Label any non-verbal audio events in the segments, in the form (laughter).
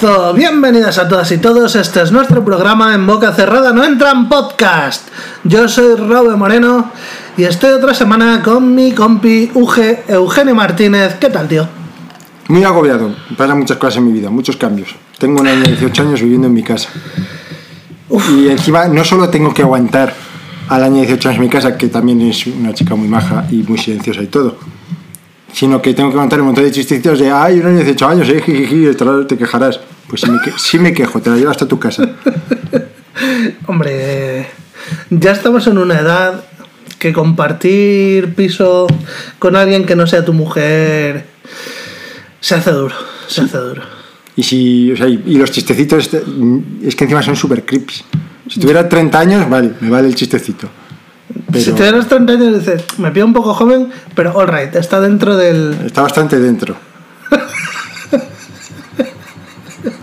Temazo, bienvenidas a todas y todos, este es nuestro programa en boca cerrada, no entran podcast. Yo soy Raúl Moreno y estoy otra semana con mi compi Uge, Eugenio Martínez. ¿Qué tal, tío? Muy agobiado, pasan muchas cosas en mi vida, muchos cambios. Tengo un año de 18 años viviendo en mi casa. Y encima no solo tengo que aguantar al año de 18 años en mi casa, que también es una chica muy maja y muy silenciosa y todo, sino que tengo que aguantar un montón de chistecitos de, ay, un año de 18 años, eh, jijiji, te quejarás. Pues sí me, que- sí me quejo, te la llevas hasta tu casa. (laughs) Hombre, ya estamos en una edad que compartir piso con alguien que no sea tu mujer se hace duro, se hace duro. Y, si, o sea, y, y los chistecitos, este, es que encima son súper creepy. Si tuviera 30 años, vale, me vale el chistecito. Pero Si te das 30 años dices, me pido un poco joven, pero all right, está dentro del... está bastante dentro. (laughs)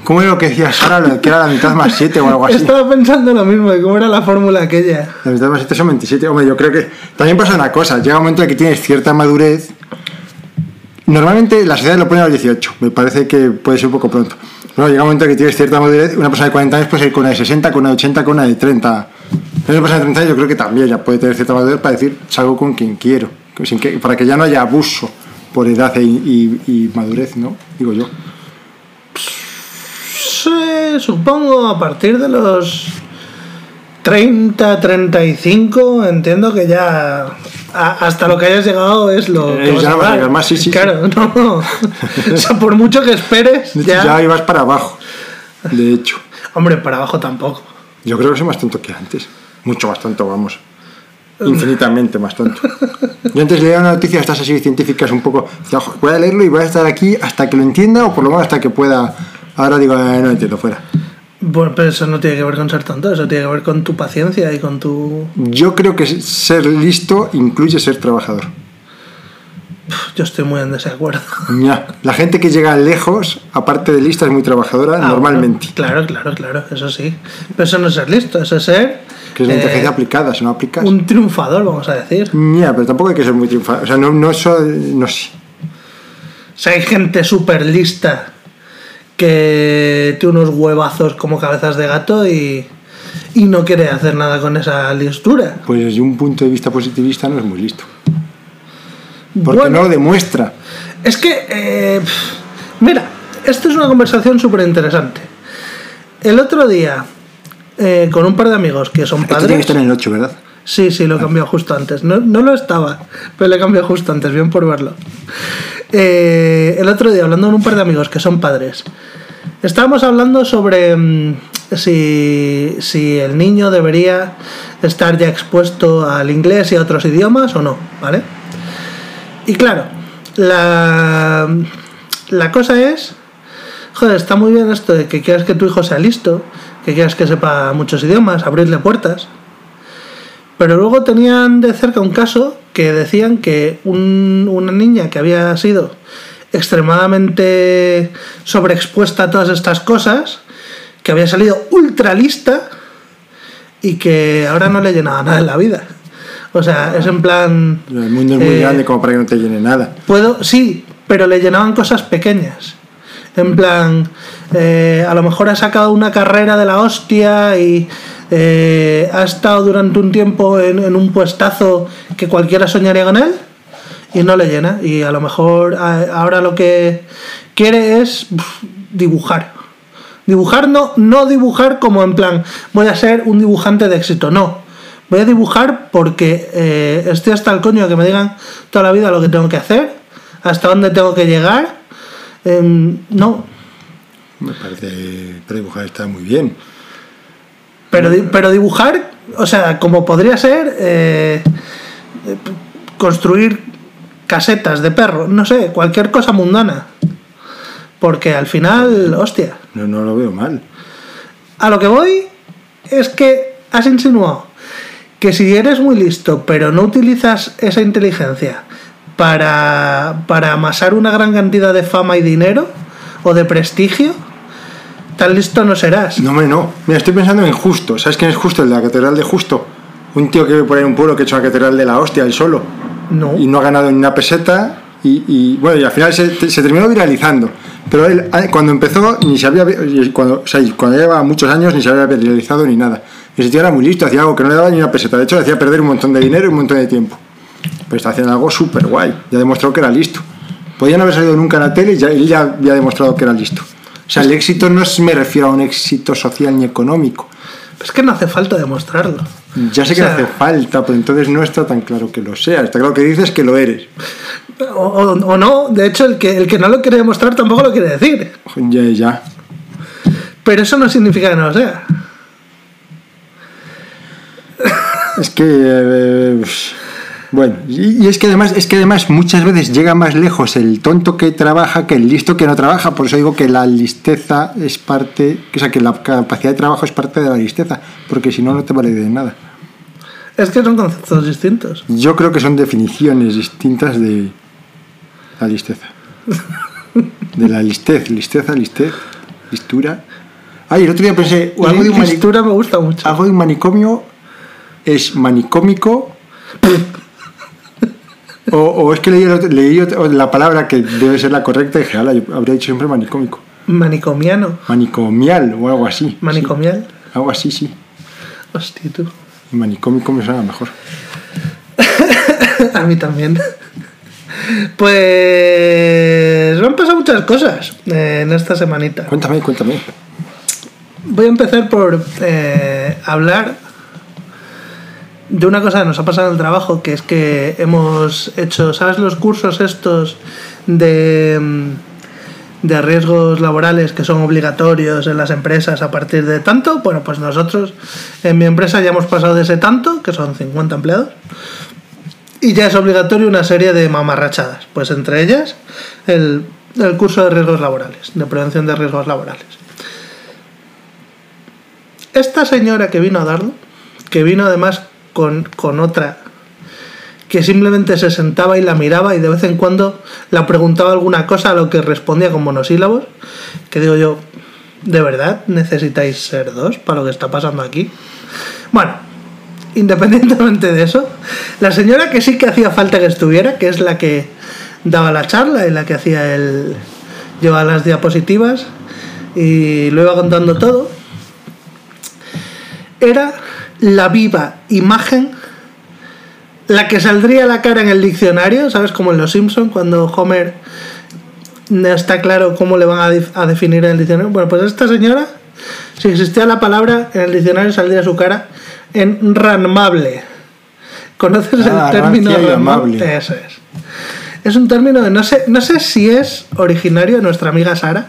¿Cómo era lo que decía Sara? Lo que era la mitad más 7 o algo así. Estaba pensando lo mismo, de cómo era la fórmula aquella. La mitad más 7 son 27. Hombre, yo creo que también pasa una cosa. Llega un momento en que tienes cierta madurez. Normalmente la sociedad lo pone a los 18. Me parece que puede ser un poco pronto. Pero llega un momento en que tienes cierta madurez. Una persona de 40 años puede ser con una de 60, con una de 80, con una de 30. Pero una persona de 30 años yo creo que también ya puede tener cierta madurez para decir salgo con quien quiero. Sin que, para que ya no haya abuso por edad e- y, y madurez, ¿no? Digo yo. Sí, supongo a partir de los 30, 35, entiendo que ya a- hasta lo que hayas llegado es lo que Eh, vas ya a no vas a dar. llegar más, sí, sí, Claro, no. (laughs) o sea, por mucho que esperes, ya... ya ibas para abajo. De hecho. Hombre, para abajo tampoco. Yo creo que soy más tonto que antes. Mucho más tonto, vamos. Infinitamente más tonto. Yo antes leía una noticia de estas así científicas un poco. decía, "Ojo, Voy a leerlo y voy a estar aquí hasta que lo entienda o por lo menos hasta que pueda. Ahora digo, "Eh, no entiendo, fuera. Bueno, pero eso no tiene que ver con ser tonto, eso tiene que ver con tu paciencia y con tu... Yo creo que ser listo incluye ser trabajador. Yo estoy muy en desacuerdo. (laughs) Ya. La gente que llega lejos, aparte de lista, es muy trabajadora Ah, normalmente. bueno, claro, claro, claro, eso sí. Pero eso no es ser listo, eso es ser... Que es la eh, inteligencia aplicada, si no aplicas. un triunfador, vamos a decir. Ya, pero tampoco hay que ser muy triunfador. O sea, no, no, eso, no sé. O sea, hay gente súper lista que tiene unos huevazos como cabezas de gato y, y no quiere hacer nada con esa listura. Pues desde un punto de vista positivista no es muy listo. Porque Bueno, no lo demuestra. es que, eh, mira, esto es una conversación súper interesante. El otro día, eh, con un par de amigos que son Esto tiene que padres... estar en el 8, ¿verdad? Sí, sí, lo cambió justo antes. No, no lo estaba, pero le cambió justo antes, bien por verlo. Eh, el otro día, hablando con un par de amigos que son padres, estábamos hablando sobre mm, si, si el niño debería estar ya expuesto al inglés y a otros idiomas o no, ¿vale? Y claro, la, la cosa es, joder, está muy bien esto de que quieras que tu hijo sea listo, que quieras que sepa muchos idiomas, abrirle puertas. Pero luego tenían de cerca un caso que decían que un- una niña que había sido extremadamente sobreexpuesta a todas estas cosas, que había salido ultra lista y que ahora no le llenaba nada en la vida. O sea, es en plan... El mundo es muy eh, grande como para que no te llene nada. Puedo, sí, pero le llenaban cosas pequeñas. En plan, eh, a lo mejor ha sacado una carrera de la hostia y eh, ha estado durante un tiempo en, un puestazo que cualquiera soñaría con él y no le llena. Y a lo mejor ahora lo que quiere es dibujar. Dibujar no, no dibujar como en plan, voy a ser un dibujante de éxito, no. Voy a dibujar porque eh, estoy hasta el coño de que me digan toda la vida lo que tengo que hacer, hasta dónde tengo que llegar. Em, no, Me parece. Para dibujar está muy bien. Pero, pero dibujar, o sea, como podría ser eh, construir casetas de perro, no sé, cualquier cosa mundana. Porque al final, hostia, No, no lo veo mal. A lo que voy es que has insinuado que si eres muy listo, pero no utilizas esa inteligencia para, para amasar una gran cantidad de fama y dinero o de prestigio, tan listo no serás. No, hombre, no. Mira, estoy pensando en Justo. ¿Sabes quién es Justo? El de la Catedral de Justo. Un tío que vive por ahí en un pueblo que ha hecho la Catedral de la Hostia, él solo. No. Y no ha ganado ni una peseta. Y, y, bueno, y al final se, se terminó viralizando. Pero él, ah, cuando empezó, ni se había. Cuando, o sea, cuando llevaba muchos años, ni se había realizado ni nada. Ese tío era muy listo, hacía algo que no le daba ni una peseta. De hecho, le hacía perder un montón de dinero y un montón de tiempo. Pero está haciendo algo súper guay. Ya demostró que era listo. Podía no haber salido nunca en la tele y ya, él ya había demostrado que era listo. O sea, el éxito no es, me refiero a un éxito social ni económico. Es que no hace falta demostrarlo. Ya sé O que sea- hace falta, pero entonces no está tan claro que lo sea. Está claro que dices que lo eres. O, o- o no, de hecho, el que, el que no lo quiere demostrar tampoco lo quiere decir. Ya, ya. Pero eso no significa que no lo sea. Es que. eh, bueno, y, es que además, es que además muchas veces llega más lejos el tonto que trabaja que el listo que no trabaja. Por eso digo que la listeza es parte. O sea, que la capacidad de trabajo es parte de la listeza. Porque si no, no te vale de nada. Es que son conceptos distintos. Yo creo que son definiciones distintas de la listeza. (laughs) De la listez, listeza, listez, listura. Ay, el otro día pensé, o algo de Listura me gusta mucho. algo de un manicomio es manicómico. (laughs) O, o es que leí, leí la palabra que debe ser la correcta y dije, "Ala, yo habría dicho siempre manicómico. Manicomiano. Manicomial o algo así. Manicomial. Sí, algo así, sí. Hostia, tú. Manicómico me suena mejor. (laughs) A mí también. Pues me han pasado muchas cosas eh, en esta semanita. Cuéntame, cuéntame. Voy a empezar por eh, hablar de una cosa que nos ha pasado en el trabajo, que es que hemos hecho, ¿sabes? Los cursos estos de, mm, de riesgos laborales que son obligatorios en las empresas a partir de tanto. Bueno, pues nosotros en mi empresa ya hemos pasado de ese tanto, que son 50 empleados, y ya es obligatorio una serie de mamarrachadas. Pues entre ellas el, el curso de riesgos laborales, de prevención de riesgos laborales. Esta señora que vino a darlo, que vino además con, con otra, que simplemente se sentaba y la miraba y de vez en cuando la preguntaba alguna cosa a lo que respondía con monosílabos, que digo yo, ¿de verdad necesitáis ser dos para lo que está pasando aquí? Bueno, independientemente de eso, la señora que sí que hacía falta que estuviera, que es la que daba la charla y la que hacía el... llevaba las diapositivas y lo iba contando todo, era la viva imagen, la que saldría la cara en el diccionario, ¿sabes? Como en Los Simpson cuando Homer no está claro cómo le van a, a definir en el diccionario. Bueno, pues esta señora, si existía la palabra, en el diccionario saldría su cara en ranmable. ¿Conoces Ah, el término rancia y ranmable? Eso es. Es un término de no sé, no sé si es originario de nuestra amiga Sara.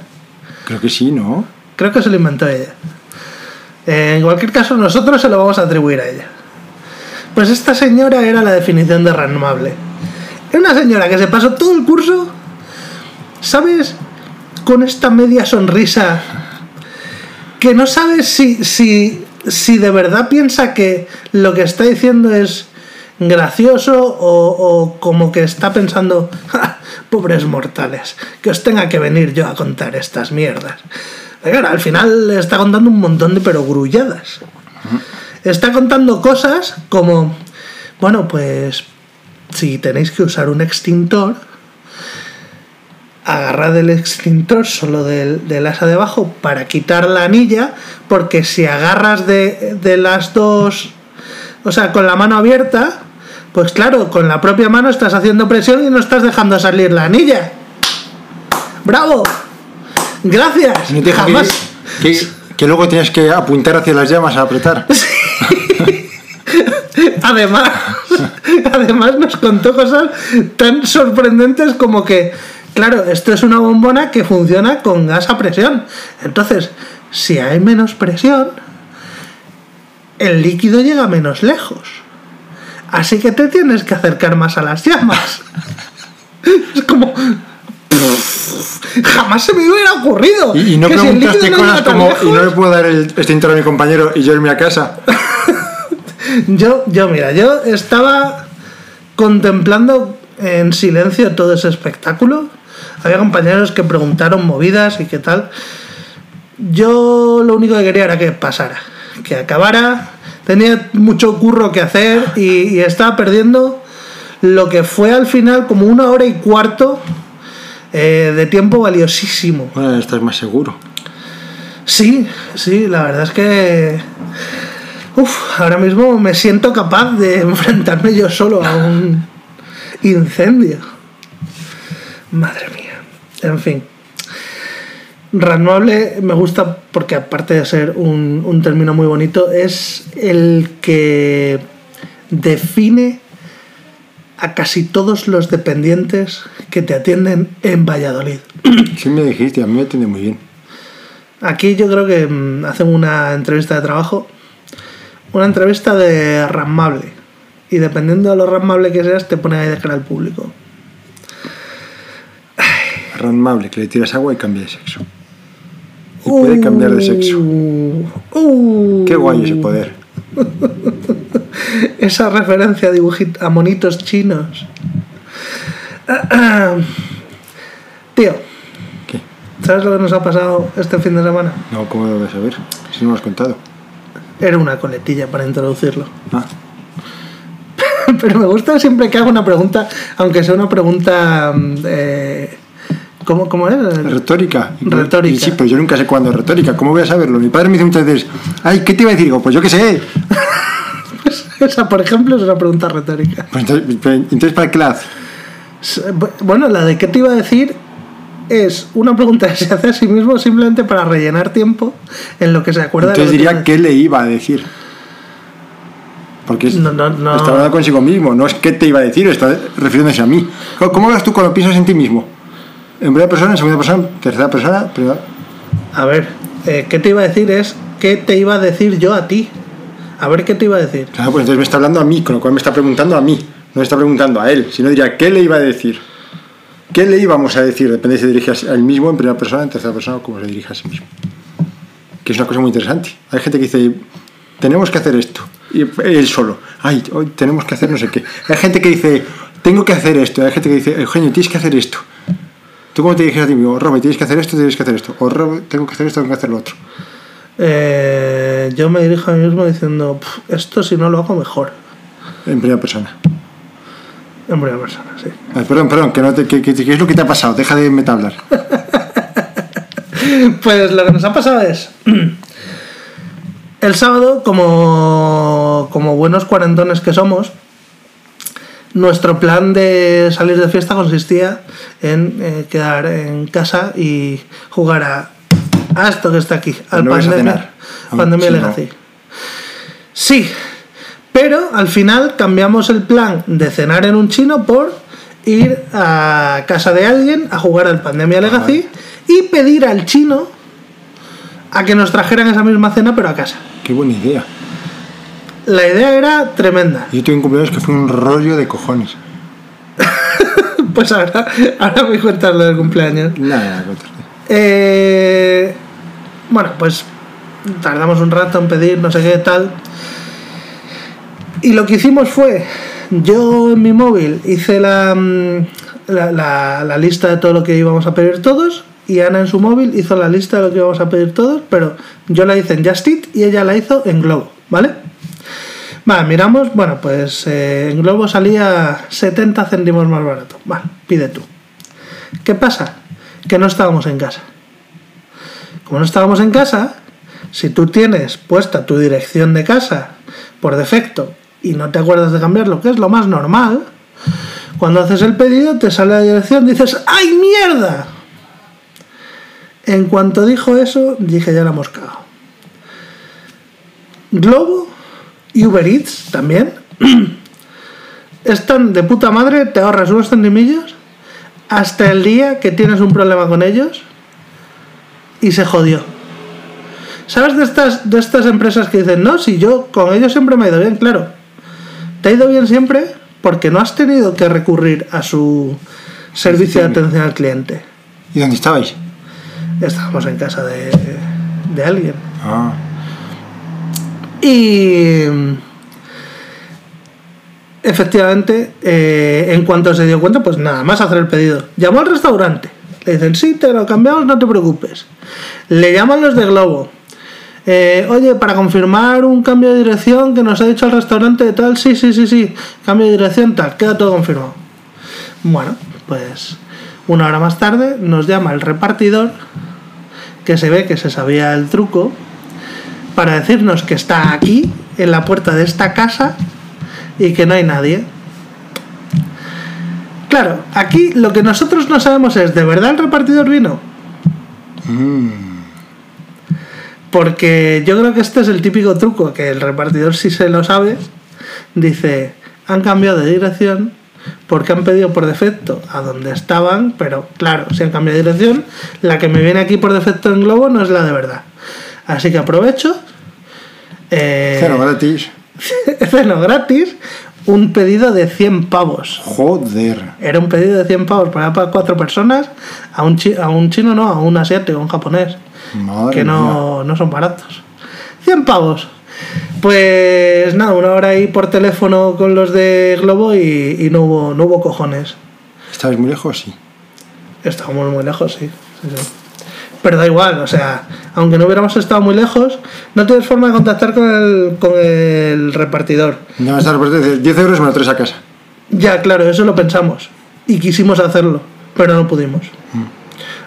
Creo que sí, ¿no? Creo que se lo inventó ella. En cualquier caso, nosotros se lo vamos a atribuir a ella. Pues esta señora era la definición de ranmable. Era una señora que se pasó todo el curso, ¿sabes? Con esta media sonrisa que no sabes si, si, si de verdad piensa que lo que está diciendo es gracioso o, o como que está pensando, "Ja, pobres mortales, que os tenga que venir yo a contar estas mierdas. Claro, al final está contando un montón de perogrulladas. Está contando cosas como, bueno, pues si tenéis que usar un extintor, agarrad el extintor solo del, del asa de abajo para quitar la anilla, porque si agarras de, de las dos, o sea, con la mano abierta, pues claro, con la propia mano estás haciendo presión y no estás dejando salir la anilla. ¡Bravo! Gracias. No te que- Jamás. que, que luego tienes que apuntar hacia las llamas a apretar. (laughs) Además, además nos contó cosas tan sorprendentes como que, claro, esto es una bombona que funciona con gas a presión. Entonces, si hay menos presión, el líquido llega menos lejos. Así que te tienes que acercar más a las llamas. (laughs) Es como... (laughs) Jamás se me hubiera ocurrido. Y, y no que si preguntaste no cosas como, lejos- y no le puedo dar el extintor a mi compañero y yo irme a casa. (laughs) Yo, yo, mira, yo estaba contemplando en silencio todo ese espectáculo. Había compañeros que preguntaron movidas y qué tal. Yo lo único que quería era que pasara, que acabara. Tenía mucho curro que hacer y, y estaba perdiendo lo que fue al final como una hora y cuarto eh, de tiempo valiosísimo. Bueno, estás más seguro. Sí, sí, la verdad es que. Uf, ahora mismo me siento capaz de (laughs) enfrentarme yo solo a un incendio. Madre mía. En fin. Razonable me gusta porque aparte de ser un, un término muy bonito, es el que define a casi todos los dependientes que te atienden en Valladolid. (clears throat) Sí me dijiste, a mí me atiende muy bien. Aquí yo creo que mm, hacen una entrevista de trabajo, una entrevista de ramable. Y dependiendo de lo ramable que seas, te pone ahí de cara al público. Ranmable, que le tiras agua y cambia de sexo. Y puede cambiar de sexo. Uh, Qué guay ese poder. (laughs) Esa referencia a, dibujit- a monitos chinos. (clears throat) Tío, ¿Qué? ¿sabes lo que nos ha pasado este fin de semana? No, ¿cómo a ver? Si no lo has contado. Era una coletilla para introducirlo. Ah, (laughs) Pero me gusta siempre que hago una pregunta, aunque sea una pregunta. mm, eh, ¿cómo, ¿Cómo es? retórica. Retórica. Sí, pero yo nunca sé cuándo es retórica. ¿Cómo voy a saberlo? Mi padre me dice muchas veces, ay, ¿qué te iba a decir? Digo, pues yo qué sé. (laughs) (laughs) Esa, por ejemplo, es una pregunta retórica. Pues entonces, pero, entonces, ¿para qué la hace? Bueno, la de qué te iba a decir es una pregunta (laughs) que se hace a sí mismo simplemente para rellenar tiempo en lo que se acuerda de Entonces diría qué le iba a decir. Porque No, no, no. está hablando consigo mismo, no es qué te iba a decir, está refiriéndose a mí. ¿Cómo- ¿Cómo vas tú cuando piensas en ti mismo? ¿En primera persona, en segunda persona, tercera persona? Primera... A ver, eh, ¿qué te iba a decir es qué te iba a decir yo a ti? A ver qué te iba a decir. Claro, pues entonces me está hablando a mí, con lo cual me está preguntando a mí, no me está preguntando a él. Si no diría, ¿qué le iba a decir? ¿Qué le íbamos a decir? Depende si se dirige a él mismo, en primera persona, en tercera persona, o cómo se dirige a sí mismo. Que es una cosa muy interesante. Hay gente que dice, tenemos que hacer esto. Y él solo, ay, hoy tenemos que hacer no sé qué. Hay gente que dice, tengo que hacer esto. Hay gente que dice, Eugenio, tienes que hacer esto. ¿Tú cómo te diriges a ti mismo? Robert, tienes que hacer esto, tienes que hacer esto. O Robert, tengo que hacer esto, tengo que hacer lo otro. Eh, yo me dirijo a mí mismo diciendo, "Pf, esto si no lo hago mejor. En primera persona. En primera persona, sí. Ay, perdón, perdón, que no te, que, que- ¿qué es lo que te ha pasado? Deja de metablar. (laughs) Pues lo que nos ha pasado es. (clears throat) El sábado, como, como buenos cuarentones que somos, nuestro plan de salir de fiesta consistía en eh, quedar en casa y jugar a, a esto que está aquí, al no Pandemia, cenar. Pandemia no. Legacy. Sí, pero al final cambiamos el plan de cenar en un chino por ir a casa de alguien a jugar al Pandemia Legacy y pedir al chino a que nos trajeran esa misma cena pero a casa. Qué buena idea. La idea era tremenda. Yo tuve un cumpleaños que fue un rollo de cojones. (laughs) Pues ahora, ahora me cuentas lo del cumpleaños. Nada, te- Eh, bueno, pues tardamos un rato en pedir no sé qué tal. Y lo que hicimos fue, yo en mi móvil hice la, mm, la, la- la lista de todo lo que íbamos a pedir todos y Ana en su móvil hizo la lista de lo que íbamos a pedir todos, pero yo la hice en Just Eat y ella la hizo en Globo, ¿vale? Vale, miramos, bueno, pues eh, en Globo salía 70 céntimos más barato. Vale, pide tú. ¿Qué pasa? Que no estábamos en casa. Como no estábamos en casa, si tú tienes puesta tu dirección de casa por defecto y no te acuerdas de cambiarlo, que es lo más normal, cuando haces el pedido te sale la dirección, dices ¡ay mierda! En cuanto dijo eso, dije ya la hemos cagado. Globo y Uber Eats también (clears throat) están de puta madre, te ahorras unos centimillos hasta el día que tienes un problema con ellos y se jodió. ¿Sabes de estas, de estas empresas que dicen, no, si yo con ellos siempre me ha ido bien? Claro, te ha ido bien siempre porque no has tenido que recurrir a su servicio de atención al cliente. ¿Y dónde estabais? Estábamos en casa de, de alguien. Ah, Y efectivamente, eh, en cuanto se dio cuenta, pues nada más hacer el pedido. Llamó al restaurante. Le dicen, sí, te lo cambiamos, no te preocupes. Le llaman los de Globo. Eh, Oye, para confirmar un cambio de dirección que nos ha dicho el restaurante de tal, sí, sí, sí, sí, cambio de dirección tal, queda todo confirmado. Bueno, pues Una hora más tarde nos llama el repartidor, que se ve que se sabía el truco, para decirnos que está aquí, en la puerta de esta casa, y que no hay nadie. Claro, aquí lo que nosotros no sabemos es, ¿de verdad el repartidor vino? Porque yo creo que este es el típico truco, que el repartidor si se lo sabe, dice, han cambiado de dirección porque han pedido por defecto a donde estaban, pero claro, si han cambiado de dirección, la que me viene aquí por defecto en Globo no es la de verdad. Así que aprovecho. eh, Cero gratis. (laughs) ceno gratis, un pedido de 100 pavos. Joder. Era un pedido de 100 pavos para, para cuatro personas, a un, chi- a un chino no, a un asiático, a un japonés, Madre que mía. no, no son baratos. 100 pavos. Pues nada, una hora ahí por teléfono con los de Globo y, y no, hubo, no hubo cojones. ¿Estabas muy lejos? Sí. Estábamos muy lejos, sí. sí, sí. Pero da igual, o sea, aunque no hubiéramos estado muy lejos, no tienes forma de contactar con el, con el repartidor. Estás por decir 10 euros me lo traes a casa. Ya, claro, eso lo pensamos. Y quisimos hacerlo, pero no pudimos.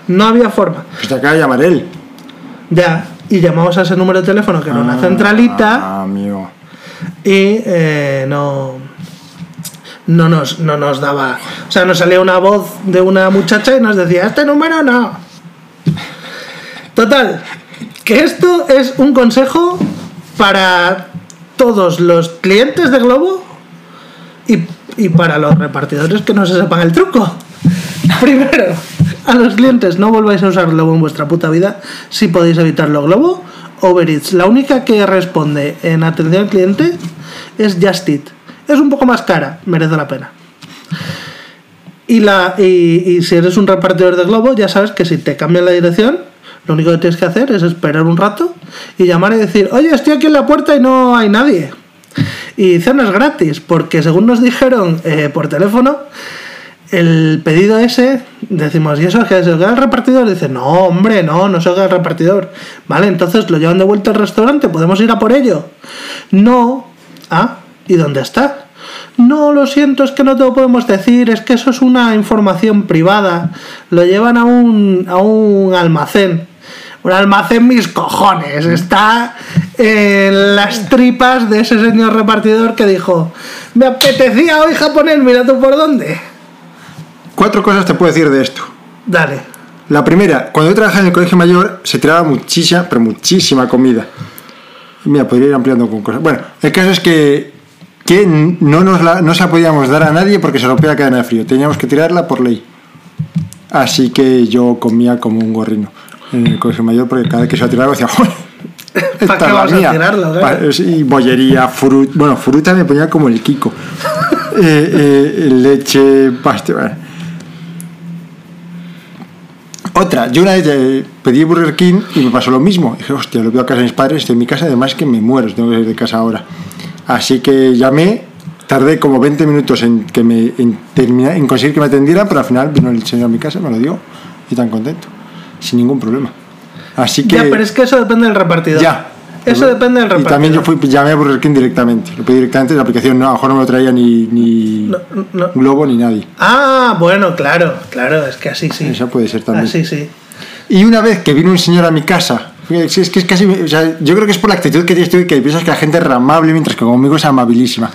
No había forma. Pues te acaba de llamar él. Ya, y llamamos a ese número de teléfono que era una centralita Ah, amigo. y eh, no, no, nos, no nos daba. O sea, nos salía una voz de una muchacha y nos decía: Este número no. Total, que esto es un consejo para todos los clientes de Globo y, y para los repartidores que no se sepan el truco. (laughs) Primero, a los clientes no volváis a usar Globo en vuestra puta vida si podéis evitarlo. Globo, Uber Eats. La única que responde en atención al cliente es Just Eat. Es un poco más cara, merece la pena. Y, la, y, y si eres un repartidor de Globo, ya sabes que si te cambian la dirección, lo único que tienes que hacer es esperar un rato y llamar y decir, oye, estoy aquí en la puerta y no hay nadie. Y cenas gratis, porque según nos dijeron eh, por teléfono, el pedido ese, decimos, ¿y eso es que se queda el repartidor? Dice, no, hombre, no, no se queda el repartidor. Vale, entonces lo llevan de vuelta al restaurante, ¿podemos ir a por ello? No. Ah, ¿y dónde está? No, lo siento, es que no te lo podemos decir, es que eso es una información privada. Lo llevan a un, a un almacén. Un almacén mis cojones. Está en las tripas de ese señor repartidor que dijo, me apetecía hoy japonés, mira tú por dónde. Cuatro cosas te puedo decir de esto. Dale. La primera, cuando yo trabajaba en el colegio mayor se tiraba muchísima, pero muchísima comida. Mira, podría ir ampliando con cosas. Bueno, el caso es que, que no, nos la, no se la podíamos dar a nadie porque se rompía la cadena de frío. Teníamos que tirarla por ley. Así que yo comía como un gorrino en el colegio mayor porque cada vez que se la tiraba decía, "Joder, (laughs) esta qué es la a mía". tirarlo, claro? Pa- Y bollería, fruta. Bueno, fruta me ponía como el Kiko. (laughs) Eh, eh, leche, bueno. Otra, yo una vez eh, pedí Burger King y me pasó lo mismo. Dije, hostia, lo veo a casa de mis padres, estoy en mi casa, además que me muero, tengo que ir de casa ahora. Así que llamé, tardé como 20 minutos en, que me, en, terminar, en conseguir que me atendiera, pero al final vino el señor a mi casa, me lo dio y tan contento, sin ningún problema. Así que... Ya, pero es que eso depende del repartidor. Ya. Eso depende del Y repartidor. también yo fui, llamé a Burger King directamente, lo pedí directamente en la aplicación, no, a lo mejor no me lo traía ni, ni No, no. Globo ni nadie. Ah, bueno, claro, claro, es que así sí. Esa puede ser también. Así sí. Y una vez que vino un señor a mi casa, es que es casi, o sea, yo creo que es por la actitud que tienes tú y que piensas que la gente es amable, mientras que conmigo es amabilísima.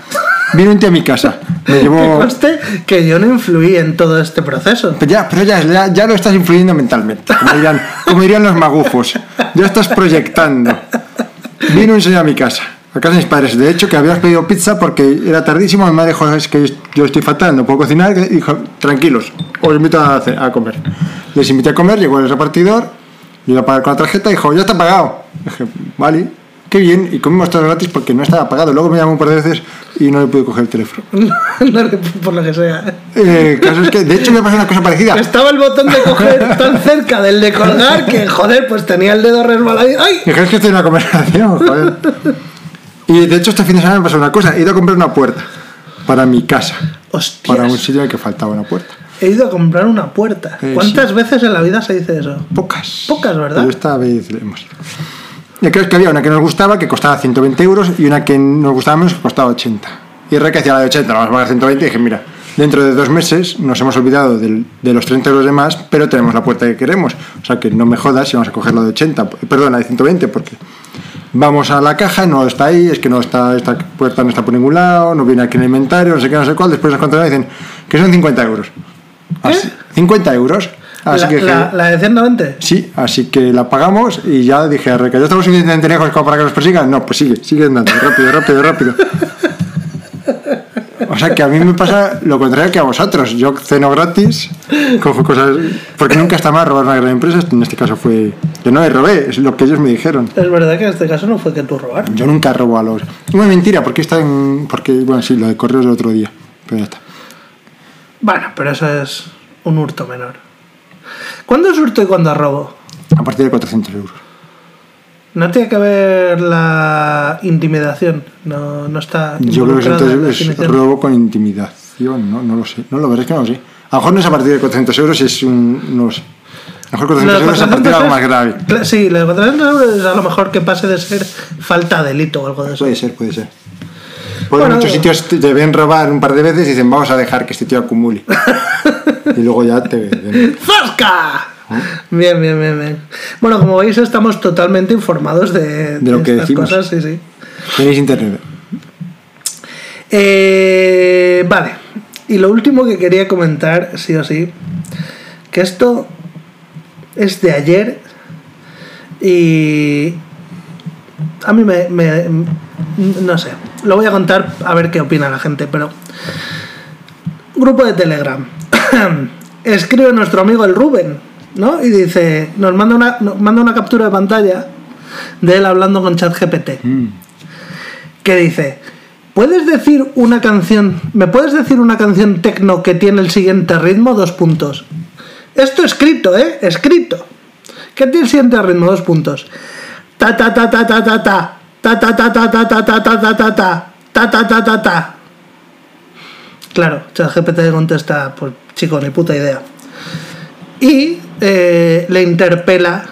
Vino un tío a mi casa, me Que llevó... conste que yo no influí en todo este proceso. Pero ya, pero ya, ya, ya lo estás influyendo mentalmente, como dirían, como dirían los magufos. Ya estás proyectando. Vino un señor a mi casa, a casa de mis padres. De hecho, que habíamos pedido pizza porque era tardísimo. Mi madre dijo, es que yo estoy fatal, no puedo cocinar. Y dijo, tranquilos, os invito a, ce- a comer. Les invité a comer, llegó el repartidor, yo iba a pagar con la tarjeta y dijo, ya está pagado. Dije, vale, qué bien. Y comimos todo gratis porque no estaba pagado. Luego me llamó un par de veces y no le pude coger el teléfono. (laughs) No, por lo que sea. Eh, caso es que, de hecho, me pasó una cosa parecida. Estaba el botón de coger tan cerca del de colgar que, joder, pues tenía el dedo resbalado. y- ¡Ay! Que estoy en una conversación, joder. Y de hecho este fin de semana me pasó una cosa, he ido a comprar una puerta para mi casa, Hostias. para un sitio en el que faltaba una puerta. He ido a comprar una puerta. Eh, ¿Cuántas veces en la vida se dice eso? Pocas. Pocas, ¿verdad? Pero esta vez hemos ido. Y creo que había una que nos gustaba que costaba 120 euros y una que nos gustaba menos que costaba 80. Y re que hacía la de 80, la vamos a pagar 120 y dije, mira, dentro de dos meses nos hemos olvidado del- de los 30 euros de más, pero tenemos la puerta que queremos. O sea que no me jodas si vamos a coger la de 80, perdón, la de 120, porque vamos a la caja, no está ahí, es que no está, esta puerta no está por ningún lado, no viene aquí en el inventario, no sé qué, no sé cuál. Después nos controlan y dicen que son 50 euros. Así, 50 euros. Así la, que la- la de 120. Sí, así que la pagamos y ya dije a Reca, ¿ya estamos suficientemente lejos como para que nos persigan? No, pues sigue, sigue andando, rápido, rápido, rápido. O sea que a mí me pasa lo contrario que a vosotros. Yo ceno gratis, cojo cosas. Porque nunca está mal robar una gran empresa. En este caso fue. Yo no le robé, es lo que ellos me dijeron. Es verdad que en este caso no fue que tú robaras. Yo nunca robo a los. No es mentira, porque está en. Porque, bueno, sí, lo de correos del otro día. Pero ya está. Bueno, pero eso es un hurto menor. ¿Cuándo es hurto y cuándo es robo? A partir de 400 euros. No tiene que ver la intimidación. No, no está. Yo creo que entonces es robo con intimidación, ¿no? No lo sé. No, lo verdad es que no lo sé. A lo mejor no es a partir de 400 euros, es un. No lo sé. A lo mejor 400 Lo de euros es a partir de 400 algo más grave. Sí, lo de 400 euros es a lo mejor que pase de ser falta de delito o algo de eso. Puede ser, puede ser. Por Bueno, muchos digo- sitios te ven robar un par de veces y dicen, vamos a dejar que este tío acumule. (laughs) y luego ya te. ¡Zasca! ¿Eh? Bien, bien, bien, bien. Bueno, como veis, estamos totalmente informados de, De lo que estas decimos. cosas, sí, sí. Tenéis internet. Eh, vale. Y lo último que quería comentar, sí o sí, que esto es de ayer y a mí me, me- no sé, lo voy a contar a ver qué opina la gente, pero grupo de Telegram. Escribe nuestro amigo el Rubén, ¿no? Y dice, nos manda una, nos manda una captura de pantalla de él hablando con ChatGPT Mm. que dice, ¿puedes decir una canción, me puedes decir una canción tecno que tiene el siguiente ritmo? Dos puntos. Esto escrito, ¿eh? Escrito. ¿Qué tiene el siguiente ritmo? Dos puntos. Ta ta ta ta ta ta ta. Ta ta ta ta ta ta ta ta ta ta ta. Ta ta ta ta ta. Claro, ChatGPT contesta, pues chico, ni puta idea. Y eh, le interpela.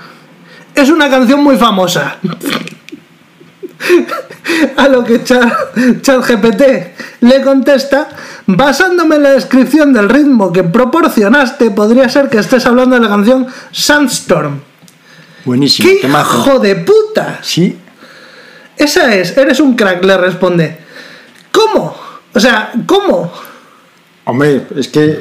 Es una canción muy famosa. (laughs) A lo que Cha- ChatGPT le contesta, basándome en la descripción del ritmo que proporcionaste, podría ser que estés hablando de la canción Sandstorm. Buenísimo. ¡Qué hijo de puta! Sí. Esa es, eres un crack, le responde. ¿Cómo? O sea, ¿cómo? Hombre, es que,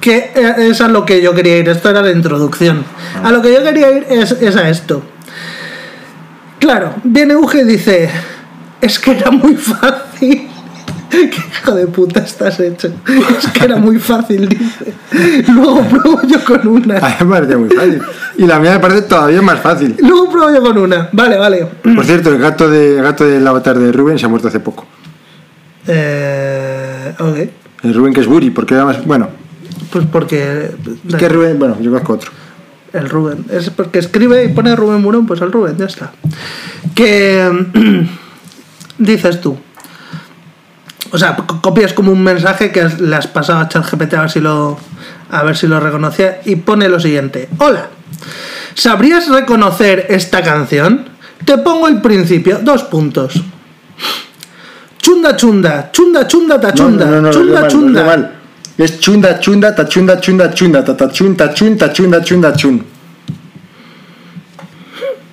Que eh, es a lo que yo quería ir. Esto era la introducción. A lo que yo quería ir es, es a esto. Claro, viene Uge y dice: Es que era muy fácil. (laughs) ¿Qué hijo de puta estás hecho? Es que era muy fácil, dice. Luego pruebo yo con una. a mí me parecía muy fácil y la mía me parece todavía más fácil Luego pruebo yo con una. Vale, vale. por cierto el gato de el gato del avatar de Rubén se ha muerto hace poco Eh, ok. el Rubén que es Buri porque era más bueno Pues porque. que Rubén bueno yo conozco otro El Rubén. Es porque escribe y pone Rubén Murón, pues el Rubén, ya está. Que (clears throat) dices tú. O sea, co- copias como un mensaje que le has pasado a ChatGPT a ver si lo a ver si lo reconocía y pone lo siguiente. Hola. ¿Sabrías reconocer esta canción? Te pongo el principio, dos puntos. Chunda chunda, chunda chunda ta chunda, no, no, no, chunda chunda. Es chunda chunda ta chunda chunda chunda ta ta chun ta chun ta chunda chunda chun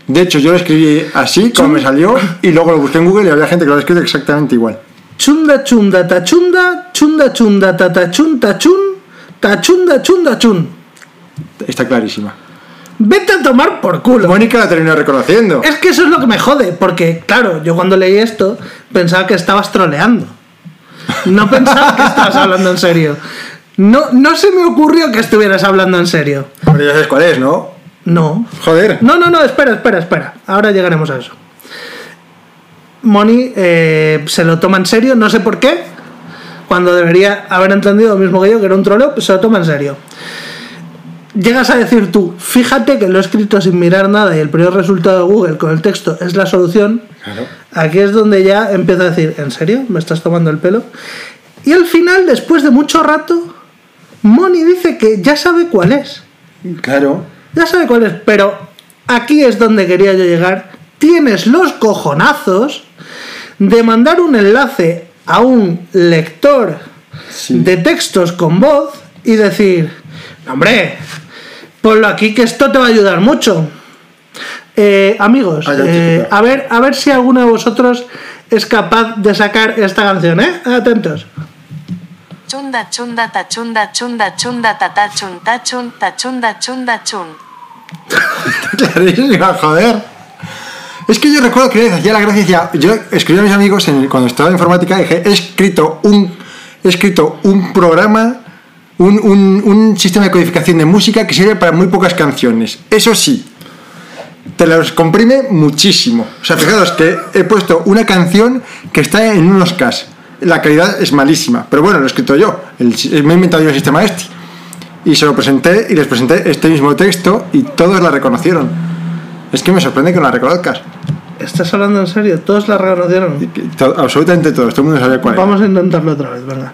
de hecho yo lo escribí así como me salió y luego lo busqué en Google y había gente que lo había escrito exactamente igual Chunda chunda ta chunda, chunda chunda ta ta chun ta chun, ta chunda chunda chun. está clarísima Vete a tomar por culo. Mónica la terminó reconociendo Es que eso es lo que me jode, porque claro, yo cuando leí esto pensaba que estabas troleando. No pensaba que estabas hablando en serio. No, no se me ocurrió que estuvieras hablando en serio. Hombre, ya sabes cuál es ¿no? No. joder No, no, no, espera, espera, espera. Ahora llegaremos a eso. Moni eh, se lo toma en serio, no sé por qué. cuando debería haber entendido lo mismo que yo, que era un troleo, pues se lo toma en serio. Llegas a decir tú, fíjate que lo he escrito sin mirar nada y el primer resultado de Google con el texto es la solución. Claro. Aquí es donde ya empiezo a decir, ¿en serio? ¿Me estás tomando el pelo? Y al final, después de mucho rato, Moni dice que ya sabe cuál es. Claro. Ya sabe cuál es, pero aquí es donde quería yo llegar. Tienes los cojonazos de mandar un enlace a un lector Sí. de textos con voz y decir, hombre, ponlo aquí que esto te va a ayudar mucho. Eh, amigos, Ah, eh, a, ver, a ver si alguno de vosotros es capaz de sacar esta canción, ¿eh? Atentos. Chunda chunda ta chunda chunda chunda ta ta chun ta chun ta chunda chunda chun. (laughs) Clarísima, joder. Es que yo recuerdo que hacía la gracia, decía, yo escribí a mis amigos en- cuando estaba en informática, dije, he escrito un, he escrito un programa, un, un- un sistema de codificación de música que sirve para muy pocas canciones. Eso sí, te los comprime muchísimo. O sea, fijaros que he puesto una canción que está en unos Ks. La calidad es malísima, pero bueno, lo he escrito yo. El- me he inventado yo el sistema este. Y se lo presenté y les presenté este mismo texto y todos la reconocieron. Es que me sorprende que no la reconozcas. ¿Estás hablando en serio? Todos la reconocieron. Absolutamente todos, todo el mundo sabía cuál era. Vamos a intentarlo otra vez, venga.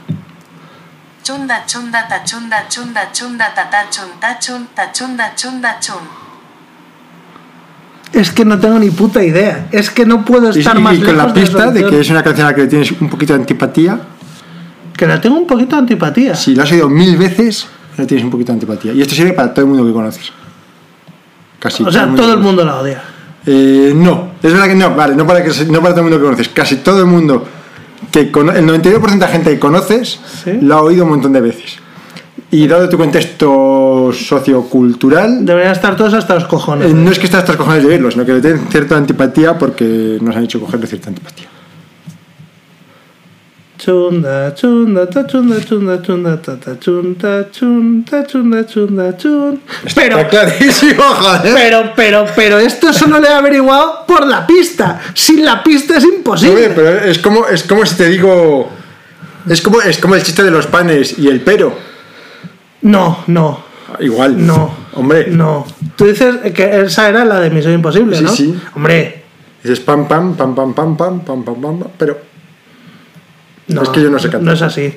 Chunda chunda ta chunda chunda chunda ta ta chun ta chun ta chunda chunda chun. Es que no tengo ni puta idea. Es que no puedo estar y- más y con la lejos pista de que es una canción a la que le tienes un poquito de antipatía, Que le tengo un poquito de antipatía. si lo has oído mil veces, le tienes un poquito de antipatía. Y esto sirve para todo el mundo que conoces. Casi o sea, todo el mundo la odia. Eh, no, es verdad que no, vale, no para, que, se- no para todo el mundo que conoces, casi todo el mundo, que el 99% de gente que conoces, Sí. lo ha oído un montón de veces. Y dado tu contexto sociocultural, Deberían estar todos hasta los cojones. eh, no es que estás hasta los cojones de oírlo, sino que tienen cierta antipatía porque nos han hecho cogerle cierta antipatía. Chunda, chunda, ta chunda, chunda, chunda, ta ta chunda, chunda, chunda, chunda, chun. Pero, Está clarísimo, joder. pero, pero, pero esto solo le he averiguado por la pista. Sin la pista es Oye, imposible. pero es como, es como si te digo. Es como, es como el chiste de los panes y el pero. No, no, Igual. no. Hombre. No. Tú dices que esa era la de Misión Imposible, Sí, ¿no? sí. Hombre, Dices pam, pam, pam, pam, pam, pam, pam, pam, pam, pam, pero no. Es que yo no sé cantar. No es así.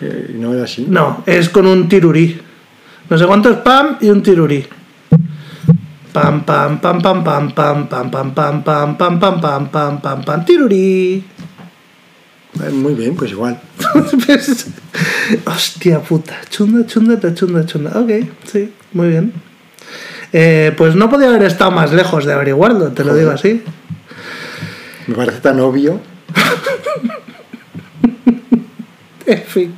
eh, no era así. No, es con un tirurí. No sé cuánto es pam y un tirurí. Pam pam pam pam pam pam pam pam pam pam pam pam pam pam pam pam tirurí. Eh, Muy bien, pues igual. Hostia puta. Chunda, chunda, chunda, chunda. Ok, sí, muy bien. Eh, pues no podía haber estado más lejos de averiguarlo, te lo Joder. digo así. Me parece tan obvio. En fin.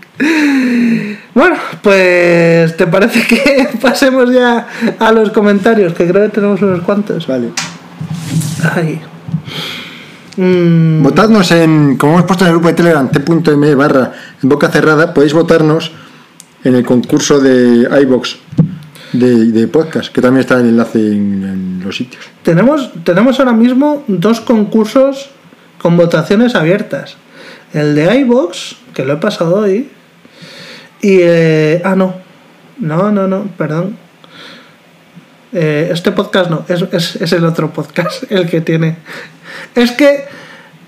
Bueno, pues ¿te parece que (laughs) pasemos ya a los comentarios? Que creo que tenemos unos cuantos. Vale. Ay. Mm, Votadnos en, como hemos puesto en el grupo de Telegram, t.me barra en boca cerrada, podéis votarnos en el concurso de iBox de, de podcast, que también está el enlace en, en los sitios. tenemos, tenemos ahora mismo dos concursos con votaciones abiertas. El de iBox, que lo he pasado hoy. Y. eh, ah, no. No, no, no, perdón. Eh, este podcast no, es, es, es el otro podcast (laughs) el que tiene. Es que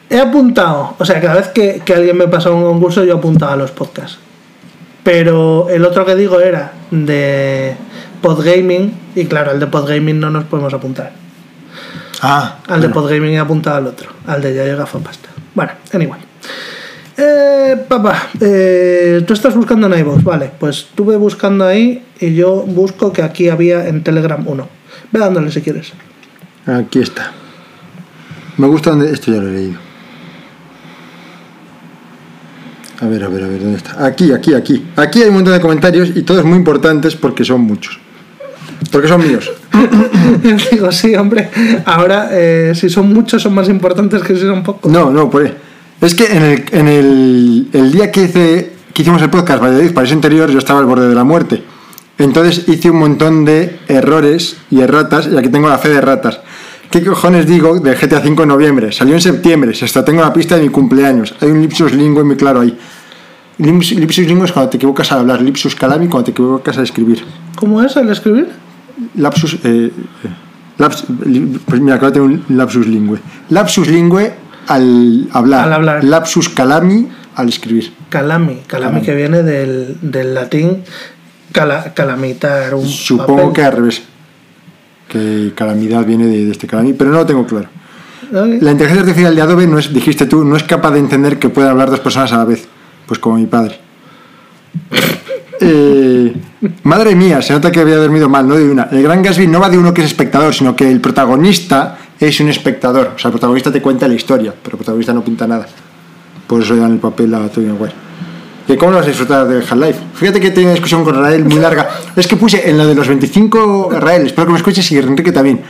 he apuntado, o sea, cada vez que, que alguien me pasa un concurso, yo apuntaba a los podcasts. Pero el otro que digo era de Podgaming, y claro, el de Podgaming no nos podemos apuntar. Ah, Al de Podgaming he apuntado al otro, al de Ya llega Pasta. Bueno, anyway. Eh, papá, eh, tú estás buscando en iVoox, vale, pues estuve buscando ahí y yo busco que aquí había en Telegram uno. Ve dándole si quieres. aquí está. Me gusta donde. Esto ya lo he leído. A ver, a ver, a ver, ¿dónde está? Aquí, aquí, aquí. Aquí hay un montón de comentarios y todos muy importantes porque son muchos. Porque son míos. (laughs) Digo, sí, hombre, ahora eh, si son muchos son más importantes que si son pocos. No, no, ahí. Es que en el, en el, el día que, hice, que hicimos el podcast Valladolid, País Interior, yo estaba al borde de la muerte. Entonces hice un montón de errores y erratas, y aquí tengo la fe de ratas. ¿Qué cojones digo del GTA V en noviembre? Salió en septiembre, se hasta tengo la pista de mi cumpleaños. Hay un lipsus lingüe muy claro ahí. Lips- Lipsus lingüe es cuando te equivocas al hablar, lipsus calami cuando te equivocas al escribir. ¿Cómo es el escribir? Lapsus. Eh, eh, laps- pues mira, de tener un lapsus lingüe. Lapsus lingüe al hablar. Al hablar. Lapsus calami al escribir. Calami. Calami Calami. que viene del, del latín cala- calamitar un Supongo papel. que al revés. Que calamidad viene de, de este calami, pero no lo tengo claro. La inteligencia artificial de Adobe no es, dijiste tú, no es capaz de entender que pueden hablar dos personas a la vez. Pues como mi padre. (laughs) Eh, madre mía, se nota que había dormido mal, no de una. El Gran Gatsby no va de uno que es espectador, sino que el protagonista es un espectador. O sea, el protagonista te cuenta la historia, pero el protagonista no pinta nada. Por eso le dan el papel a Tony Maguire. ¿Y cómo lo vas a disfrutar de Half-Life? Fíjate que tengo una discusión con Rael muy larga. Es que puse en lo de los 25, Rael, espero que me escuches y Enrique también.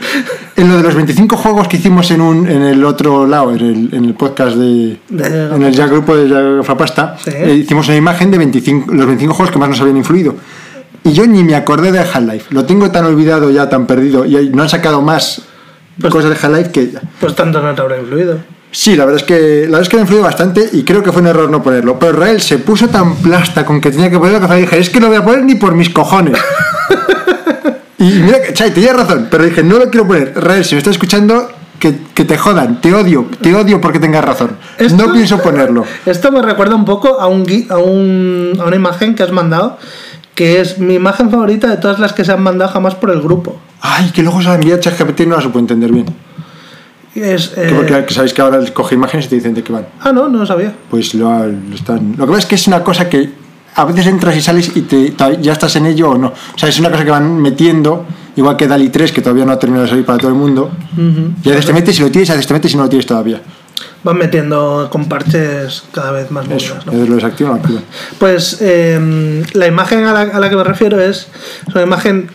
En lo de los 25 juegos que hicimos en, un, en el otro lado, en el, en el podcast de. De- en el ya grupo de Gafapasta, Sí. eh, hicimos una imagen de 25, los 25 juegos que más nos habían influido. Y yo ni me acordé de Half-Life. Lo tengo tan olvidado ya, tan perdido. Y no han sacado más Pues- cosas de Half-Life que. Pues tanto no te habrá influido. Sí, la verdad es que la verdad es que me influyó bastante y creo que fue un error no ponerlo. Pero Rael se puso tan plasta con que tenía que ponerlo que dije, es que no voy a poner ni por mis cojones. (laughs) y mira, que, Chay, tenía razón, pero dije, no lo quiero poner. Rael, si me estás escuchando, que, que te jodan, te odio, te odio porque tengas razón. Esto- No pienso ponerlo. (laughs) Esto me recuerda un poco a, un, a, un- a una imagen que has mandado, que es mi imagen favorita de todas las que se han mandado jamás por el grupo. Ay, que luego se la envía a ChatGPT y no la supo entender bien. Es, Que eh, porque que sabéis que ahora coge imágenes y te dicen de qué van. Ah, no, no lo sabía. Pues lo, lo están. Lo que pasa es que es una cosa que a veces entras y sales y te, ya estás en ello o no. O sea, es una cosa que van metiendo, igual que DALI 3, que todavía no ha terminado de salir para todo el mundo. Y a veces te metes y lo tienes, a veces te metes y no lo tienes todavía. Van metiendo con parches cada vez más a ¿no? lo desactivan. Pues eh, la imagen a la, a la que me refiero es, es una imagen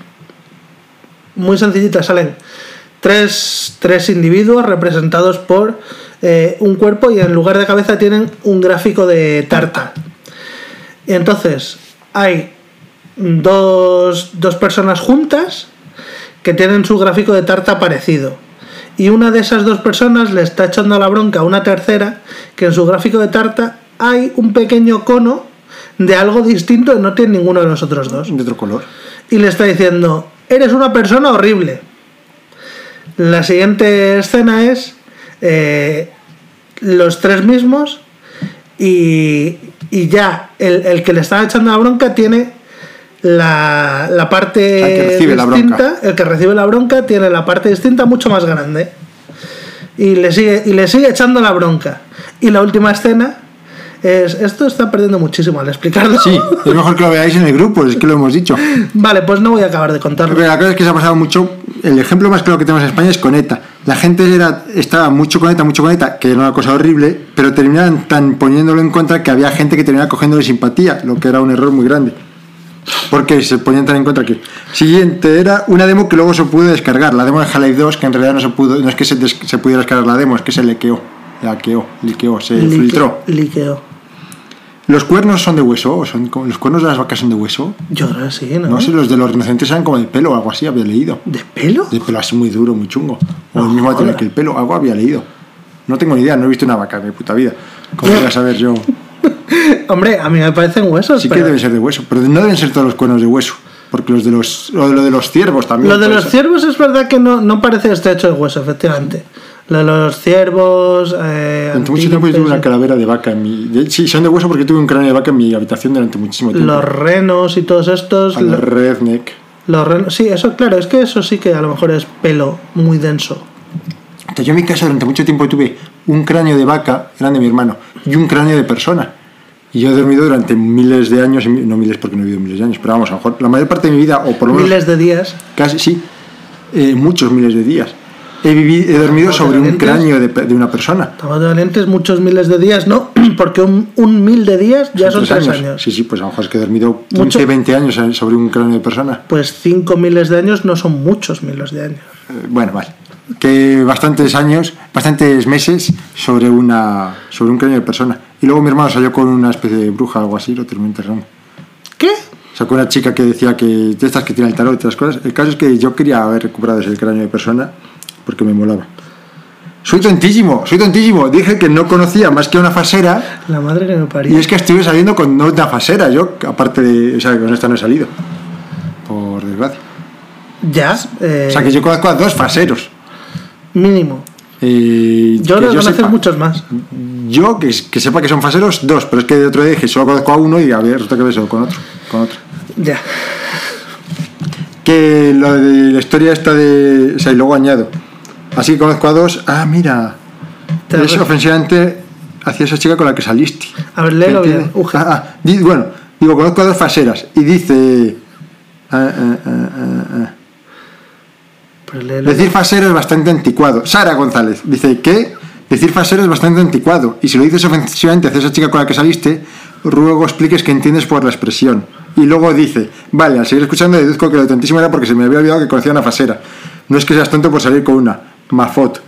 muy sencillita. Salen tres, tres individuos representados por eh, un cuerpo y en lugar de cabeza tienen un gráfico de tarta. Y entonces hay dos, dos personas juntas que tienen su gráfico de tarta parecido. Y una de esas dos personas le está echando la bronca a una tercera que en su gráfico de tarta hay un pequeño cono de algo distinto y no tiene ninguno de los otros dos. De otro color. Y le está diciendo, eres una persona horrible. La siguiente escena es eh, los tres mismos y, y ya el, el que le está echando la bronca tiene la, la parte que recibe la distinta, bronca. el que recibe la bronca tiene la parte distinta mucho más grande y le sigue y le sigue echando la bronca y la última escena es esto está perdiendo muchísimo al explicarlo Sí, es mejor que lo veáis en el grupo, es que lo hemos dicho. vale pues no voy a acabar de contarlo Pero la cosa es que se ha pasado mucho. El ejemplo más claro que tenemos en España es con ETA. La gente era, estaba mucho con ETA, mucho con ETA, que era una cosa horrible, pero terminaban tan poniéndolo en contra que había gente que terminaba cogiéndole simpatía, lo que era un error muy grande. Porque se ponían tan en contra que. Siguiente, era una demo que luego se pudo descargar. La demo de Half-Life 2, que en realidad no se pudo, no es que se, des- se pudiera descargar la demo, es que se lequeó. Laqueó, liqueó, se Lique- filtró. liqueo ¿Los cuernos son de hueso? ¿O son como- ¿Los cuernos de las vacas son de hueso? yo que sí no, No sé, los de los rinocerontes eran como de pelo o algo así, había leído. de pelo De pelo así muy duro, muy chungo. O el No mismo material jodas. que el pelo, algo había leído. No tengo ni idea, no he visto una vaca en mi puta vida. ¿Cómo voy a saber yo? (laughs) hombre a mí me parecen huesos Sí que pero deben ser de hueso, pero no deben ser todos los cuernos de hueso. Porque los de los, lo de, lo de los ciervos también. lo de puede los ser. ciervos es verdad que no, no parece que esté hecho de hueso efectivamente lo de los ciervos eh, Durante mucho tiempo yo tuve una antílopes, calavera de vaca en mi. de- sí, son de hueso porque tuve un cráneo de vaca en mi habitación durante muchísimo tiempo. los renos y todos estos A lo- redneck. los renos sí eso claro es que eso sí que a lo mejor es pelo muy denso Entonces, yo en mi casa durante mucho tiempo tuve un cráneo de vaca, eran de mi hermano, y un cráneo de persona. Y yo he dormido durante miles de años, no miles porque no he vivido miles de años, pero vamos, a lo mejor la mayor parte de mi vida, o por lo menos miles de días casi, sí, eh, muchos miles de días. He, vivido, he dormido sobre un cráneo de, de una persona. estamos de valientes muchos miles de días no (clears throat) porque un, un mil de días ya son tres años, Sí, sí, pues a lo mejor es que he dormido 15, Mucho. 20 años sobre un cráneo de persona. pues cinco miles de años no son muchos miles de años Eh, bueno, vale. Que bastantes años, bastantes meses sobre, una, sobre un cráneo de persona. Y luego mi hermano salió con una especie de bruja o algo así, lo terminó enterrando. ¿qué? Sacó una chica que decía que de estas que tiran el tarot y otras cosas. El caso es que yo quería haber recuperado ese cráneo de persona porque me molaba. Soy tontísimo, soy tontísimo. Dije que no conocía más que una fasera La madre que me y parió. es que estuve saliendo con una fasera. Yo, aparte de. O sea, con esta no he salido. Por desgracia. Ya, eh, O sea, que yo conozco a dos faseros. mínimo. Y Yo creo que conoces sepa- muchos más. Yo, que, que sepa que son faseros, dos. Pero es que de otro día dije, solo conozco a uno y a ver, resulta que beso con otro. Con otro. Ya. Que lo de la historia esta de. O sea, y luego añado. Así que conozco a dos. Ah, mira. Te Es ofensivamente hacia esa chica con la que saliste. A ver, léelo bien. Ah, ah, bueno, digo, conozco a dos faseras. Y dice. ah, ah, ah, ah. Pero. Decir fasero es bastante anticuado. Sara González dice que decir fasero es bastante anticuado. Y si lo dices ofensivamente hacia esa chica con la que saliste, ruego expliques que entiendes por la expresión. Y luego dice, vale, al seguir escuchando deduzco que lo tontísimo era porque se me había olvidado que conocía una fasera. No es que seas tonto por salir con una. Mafot.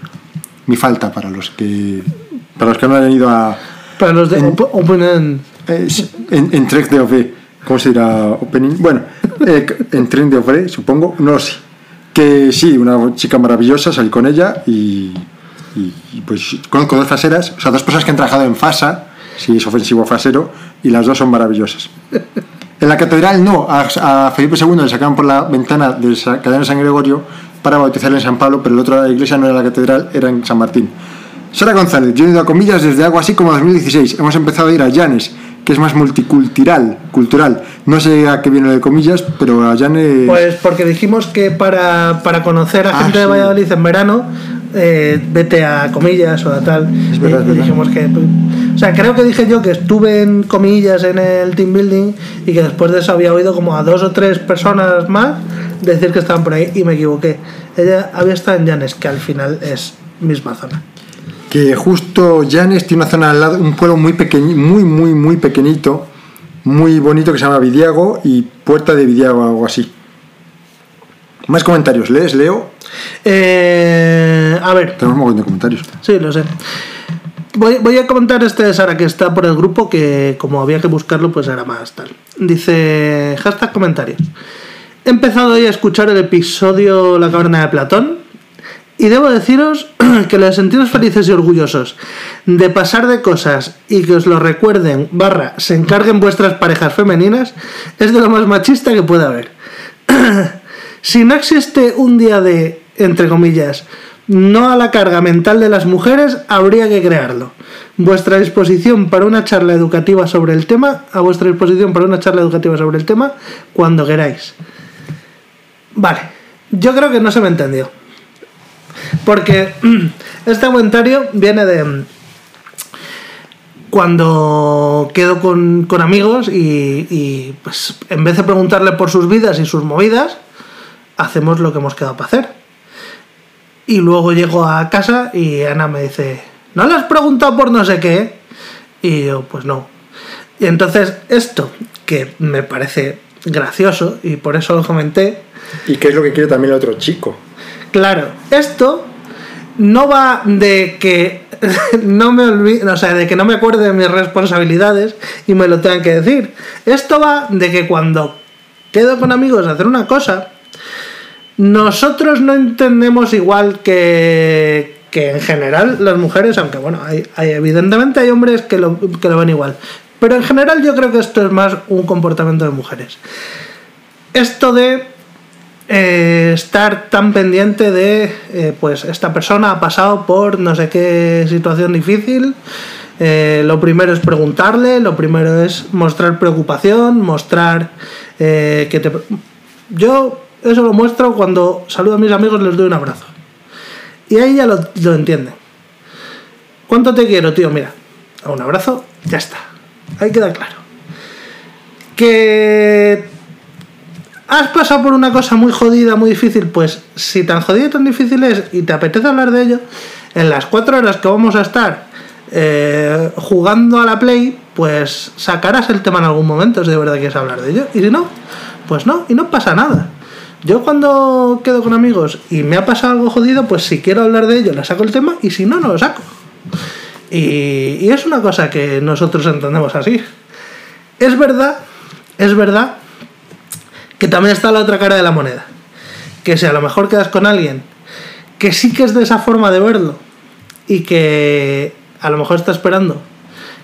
Mi falta para los que. Para los que no hayan ido a. Para los de en- op- Open eh, en, en Trek de OV. ¿Cómo se dirá? Opening. Bueno, eh, en tren de OV, supongo. No lo sé. Que sí, una chica maravillosa, salí con ella y, y- y, pues conozco dos faseras, o sea, dos personas que han trabajado en FASA, si es ofensivo fasero, y las dos son maravillosas. En la catedral no, a, a Felipe II le sacaron por la ventana de la cadena de San Gregorio para bautizarle en San Pablo, pero el otro la iglesia no era la catedral, era en San Martín. Sara González, yo he ido a comillas desde algo así como 2016. Hemos empezado a ir a Llanes, que es más multicultural, cultural. No sé a qué viene lo de comillas, pero a Llanes... Pues porque dijimos que para, para conocer a Ah, gente de. Valladolid en verano, eh, vete a comillas o a tal. Es verdad, y, dijimos que. O sea, creo que dije yo que estuve en comillas en el team building y que después de eso había oído como a dos o tres personas más decir que estaban por ahí y me equivoqué. Ella había estado en Llanes, que al final es misma zona. que justo Llanes tiene una zona al lado, un pueblo muy pequeño, muy, muy, muy pequeñito, muy bonito que se llama Vidiago y Puerta de Vidiago, algo así. Más comentarios, ¿lees, Leo? Eh, a ver, Tenemos un montón de comentarios. Sí, lo sé. Voy, voy a comentar este de Sara que está por el grupo, que como había que buscarlo, pues era más tal. Dice, hashtag comentarios. He empezado hoy a escuchar el episodio La caverna de Platón y debo deciros (clears throat) que los sentidos felices y orgullosos de pasar de cosas y que os lo recuerden, barra, se encarguen vuestras parejas femeninas, es de lo más machista que puede haber. (clears throat) si no existe un día de, entre comillas, no a la carga mental de las mujeres, habría que crearlo. Vuestra disposición para una charla educativa sobre el tema, a vuestra disposición para una charla educativa sobre el tema, cuando queráis. Vale, yo creo que no se me entendió. Porque (clears throat) este comentario viene de cuando quedo con, con amigos y, y, pues en vez de preguntarle por sus vidas y sus movidas, hacemos lo que hemos quedado para hacer. Y luego llego a casa y Ana me dice, ¿no le has preguntado por no sé qué? Y yo, pues no. Y entonces esto, que me parece gracioso y por eso lo comenté, ¿Y qué es lo que quiere también el otro chico? Claro, esto no va de que (laughs) no me olvide, o sea, de que no me acuerde de mis responsabilidades y me lo tengan que decir. Esto va de que cuando quedo con amigos a hacer una cosa, nosotros no entendemos igual que, que en general las mujeres, aunque bueno, hay, evidentemente hay hombres que lo, que lo ven igual. Pero en general yo creo que esto es más un comportamiento de mujeres. Esto de eh, estar tan pendiente de, eh, pues esta persona ha pasado por no sé qué situación difícil. eh, lo primero es preguntarle, lo primero es mostrar preocupación, mostrar que te... Yo eso lo muestro cuando saludo a mis amigos, les doy un abrazo. Y ahí ya lo, lo entienden. ¿Cuánto te quiero, tío? Mira, a un abrazo, ya está. Ahí queda claro. Que has pasado por una cosa muy jodida, muy difícil, pues si tan jodido y tan difícil es y te apetece hablar de ello, en las cuatro horas que vamos a estar eh, jugando a la Play, pues sacarás el tema en algún momento si de verdad quieres hablar de ello. Y si no, pues no, y no pasa nada. Yo cuando quedo con amigos y me ha pasado algo jodido, pues si quiero hablar de ello, le saco el tema y si no, no lo saco. Y, es una cosa que nosotros entendemos así. Es verdad, es verdad que también está la otra cara de la moneda. Que si a lo mejor quedas con alguien que sí que es de esa forma de verlo y que a lo mejor está esperando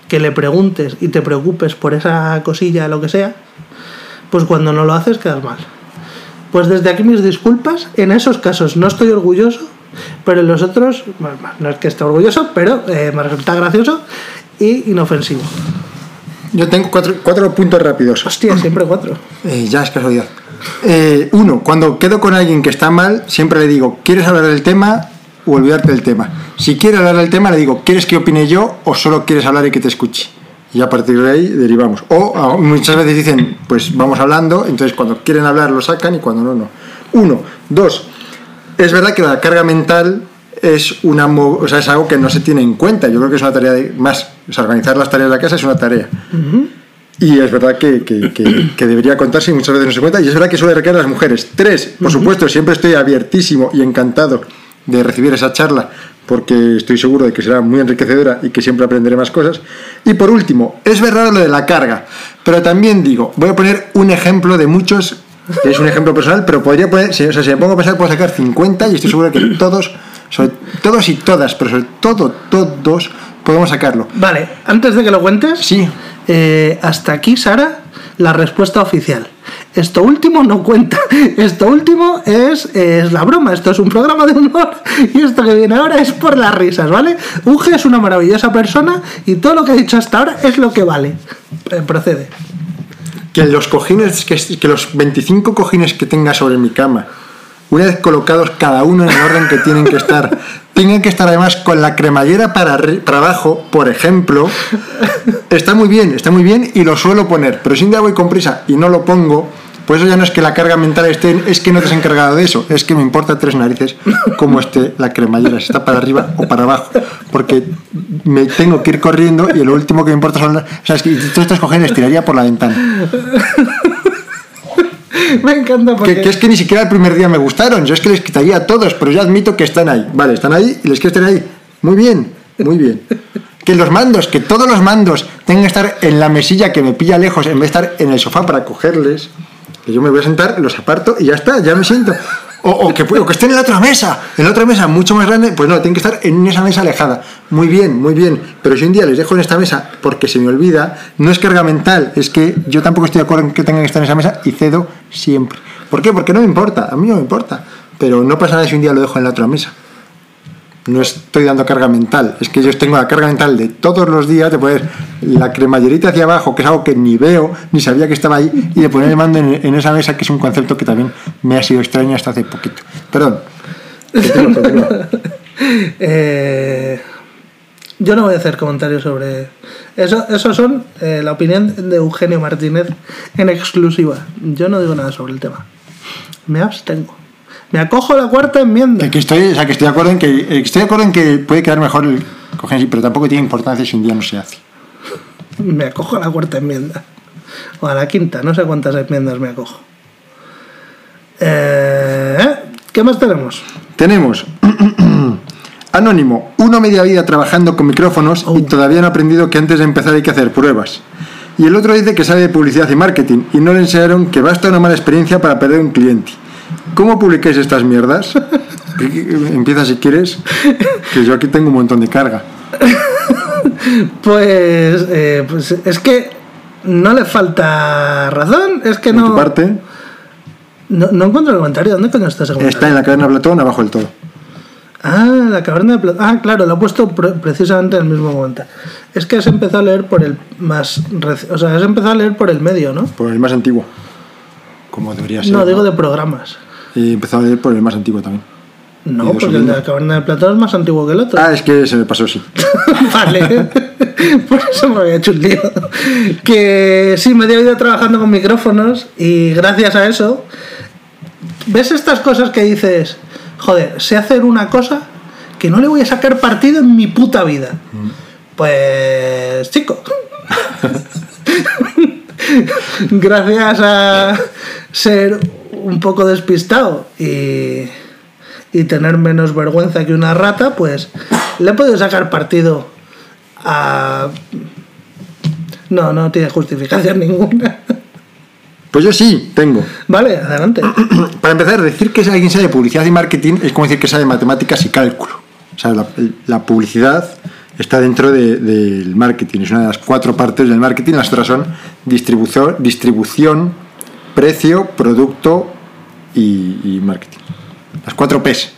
que le preguntes y te preocupes por esa cosilla, lo que sea, pues cuando no lo haces quedas mal. Pues desde aquí mis disculpas, en esos casos no estoy orgulloso, pero en los otros, bueno, no es que esté orgulloso, pero eh, me resulta gracioso y inofensivo. Yo tengo cuatro, cuatro puntos rápidos. Hostia, siempre cuatro. (clears throat) Eh, ya es casualidad. Eh, uno, cuando quedo con alguien que está mal, siempre le digo, ¿quieres hablar del tema o olvidarte del tema? Si quiere hablar del tema, le digo, ¿quieres que opine yo o solo quieres hablar y que te escuche? Y a partir de ahí derivamos. O muchas veces dicen, pues vamos hablando, entonces cuando quieren hablar lo sacan y cuando no, no. Uno. Dos, es verdad que la carga mental es, una, o sea, es algo que no se tiene en cuenta. Yo creo que es una tarea de, más. O sea, organizar las tareas de la casa es una tarea. Y es verdad que, que- que- que debería contarse y muchas veces no se cuenta. Y es verdad que suele recaer en las mujeres. Tres, por supuesto, siempre estoy abiertísimo y encantado de recibir esa charla porque estoy seguro de que será muy enriquecedora y que siempre aprenderé más cosas. Y por último, es verdad lo de la carga, pero también digo, voy a poner un ejemplo de muchos, que es un ejemplo personal, pero podría poner, o sea, si me pongo a pensar, puedo sacar 50 y estoy seguro que todos, sobre- todos y todas, pero sobre todo todos, podemos sacarlo. Vale, antes de que lo cuentes, Sí, eh, hasta aquí, Sara, la respuesta oficial. Esto último no cuenta. Esto último es, es la broma. Esto es un programa de humor. Y esto que viene ahora es por las risas, ¿vale? Uge es una maravillosa persona y todo lo que ha dicho hasta ahora es lo que vale. Eh, procede. que los cojines, que, que los 25 cojines que tenga sobre mi cama, una vez colocados cada uno en el orden que tienen que estar, tengan que estar además con la cremallera para, para abajo, por ejemplo, está muy bien, está muy bien y lo suelo poner, pero si un día voy con prisa y no lo pongo, pues eso ya no es que la carga mental esté, es que no te has encargado de eso, es que me importa tres narices cómo esté la cremallera, si está para arriba o para abajo, porque me tengo que ir corriendo y lo último que me importa son las... O sea, es que todos estos cojines tiraría por la ventana. (laughs) Me encanta porque... Que, que es que ni siquiera el primer día me gustaron. Yo es que les quitaría a todos, pero yo admito que están ahí. Vale, están ahí y les quiero tener ahí. Muy bien, muy bien. Que los mandos, que todos los mandos tengan que estar en la mesilla que me pilla lejos en vez de estar en el sofá para cogerles. Que yo me voy a sentar, los aparto y ya está, ya me siento. O, que, o que estén en la otra mesa, en la otra mesa mucho más grande, pues no, tienen que estar en esa mesa alejada. Muy bien, muy bien. Pero si un día les dejo en esta mesa porque se me olvida, no es carga mental, es que yo tampoco estoy de acuerdo en que tengan que estar en esa mesa y cedo siempre. ¿Por qué? Porque no me importa, a mí no me importa. Pero no pasa nada si un día lo dejo en la otra mesa. No estoy dando carga mental, es que yo tengo la carga mental de todos los días de poner la cremallerita hacia abajo, que es algo que ni veo, ni sabía que estaba ahí, y de poner el mando en, esa mesa, que es un concepto que también me ha sido extraño hasta hace poquito. Perdón. (laughs) Eh, yo no voy a hacer comentarios sobre eso. Eso son eh, la opinión de Eugenio Martínez en exclusiva. Yo no digo nada sobre el tema. Me abstengo. Me acojo a la cuarta enmienda. Que, que estoy, o sea, que estoy de acuerdo en que eh, estoy de acuerdo en que puede quedar mejor el coger así, pero tampoco tiene importancia si un día no se hace. Me acojo a la cuarta enmienda. O a la quinta, no sé cuántas enmiendas me acojo. Eh, ¿Qué más tenemos? Tenemos (clears throat) Anónimo, uno media vida trabajando con micrófonos y todavía no ha aprendido que antes de empezar hay que hacer pruebas. Y el otro dice que sabe de publicidad y marketing y no le enseñaron que basta una mala experiencia para perder un cliente. ¿Cómo publicáis estas mierdas? (laughs) Empieza si quieres, que yo aquí tengo un montón de carga. Pues, eh, pues es que no le falta razón. Es que Por tu no, parte, no. No encuentro el comentario. ¿Dónde coño está ese comentario? está en la caverna Platón, abajo del todo. Ah, la caverna de Platón. Ah, claro, lo he puesto pre- precisamente en el mismo momento. Es que has empezado a leer por el más. reci- O sea, has empezado a leer por el medio, ¿no? Por el más antiguo. Como debería ser. No, digo de programas. Y he empezado a leer por el más antiguo también. No, Ido porque el de la caverna de Platón es más antiguo que el otro. Ah, es que se me pasó, sí. (laughs) vale. (laughs) Por eso me había hecho un lío. Que sí, media vida trabajando con micrófonos y gracias a eso. ¿Ves estas cosas que dices? Joder, sé hacer una cosa que no le voy a sacar partido en mi puta vida. Pues, chico. (laughs) gracias a ser un poco despistado y, y tener menos vergüenza que una rata, pues le he podido sacar partido a... No, no tiene justificación (laughs) ninguna. Pues yo sí, tengo. Vale, adelante. (clears throat) Para empezar, decir que alguien sabe publicidad y marketing es como decir que sabe matemáticas y cálculo. O sea, la, la publicidad está dentro de- del marketing, es una de las cuatro partes del marketing, las otras son distribución, distribución precio, producto y, y marketing. Las cuatro P's.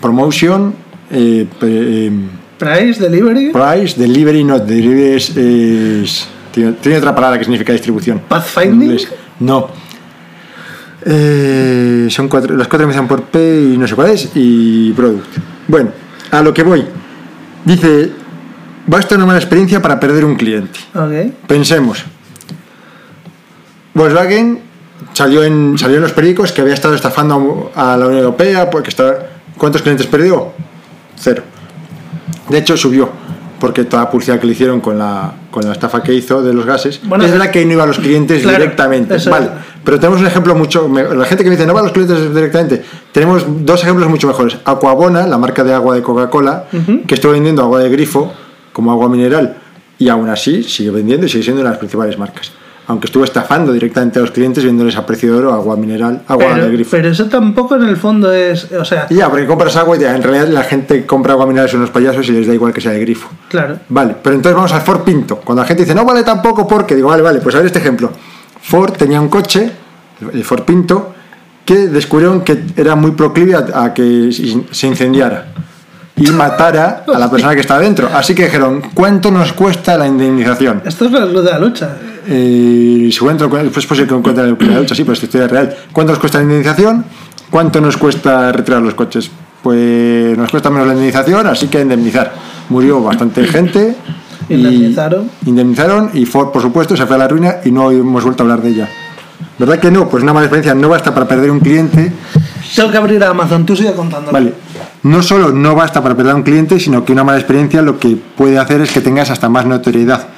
Promotion, eh, em, Price, delivery, price, delivery, no, delivery es... es- tiene, tiene otra palabra que significa distribución. Pathfinding. No. Eh, son cuatro, las cuatro empiezan por P y no sé cuál es, y Product. Bueno, a lo que voy. Dice, basta una mala experiencia para perder un cliente. Ok. Pensemos. Volkswagen salió en, salió en los periódicos que había estado estafando a la Unión Europea porque estaba, ¿cuántos clientes perdió? Cero. De hecho, subió porque toda la publicidad que le hicieron con la, con la estafa que hizo de los gases Bueno, es verdad que no iba a los clientes claro, directamente. Vale, pero tenemos un ejemplo mucho. La gente que me dice no va a los clientes directamente, tenemos dos ejemplos mucho mejores. Aquabona, la marca de agua de Coca-Cola, que estuvo vendiendo agua de grifo como agua mineral y aún así sigue vendiendo y sigue siendo una de las principales marcas. Aunque estuvo estafando directamente a los clientes vendiéndoles a precio de oro agua mineral, agua de Pero, grifo. pero eso tampoco en el fondo es. O sea, ya, porque compras agua y ya, en realidad la gente compra agua mineral son unos payasos y les da igual que sea de grifo. claro. Vale, pero entonces vamos al Ford Pinto. Cuando la gente dice, no vale tampoco porque, digo, vale, vale, pues a ver este ejemplo. Ford tenía un coche, el Ford Pinto, que descubrieron que era muy proclive a, a que se incendiara y matara a la persona que estaba dentro. Así que dijeron, ¿cuánto nos cuesta la indemnización? Esto es la luz de la lucha. Eh, si pues posible que encuentre la lucha, sí, pues historia es real. ¿Cuánto nos cuesta la indemnización? ¿Cuánto nos cuesta retirar los coches? Pues nos cuesta menos la indemnización, así que a indemnizar. Murió bastante gente. (clears throat) y- Indemnizaron. Indemnizaron y Ford, por supuesto, se fue a la ruina y no hemos vuelto a hablar de ella. ¿Verdad que no? Pues una mala experiencia no basta para perder un cliente. Tengo que abrir Amazon, tú sigue contando. Vale. No solo no basta para perder a un cliente, sino que una mala experiencia lo que puede hacer es que tengas hasta más notoriedad.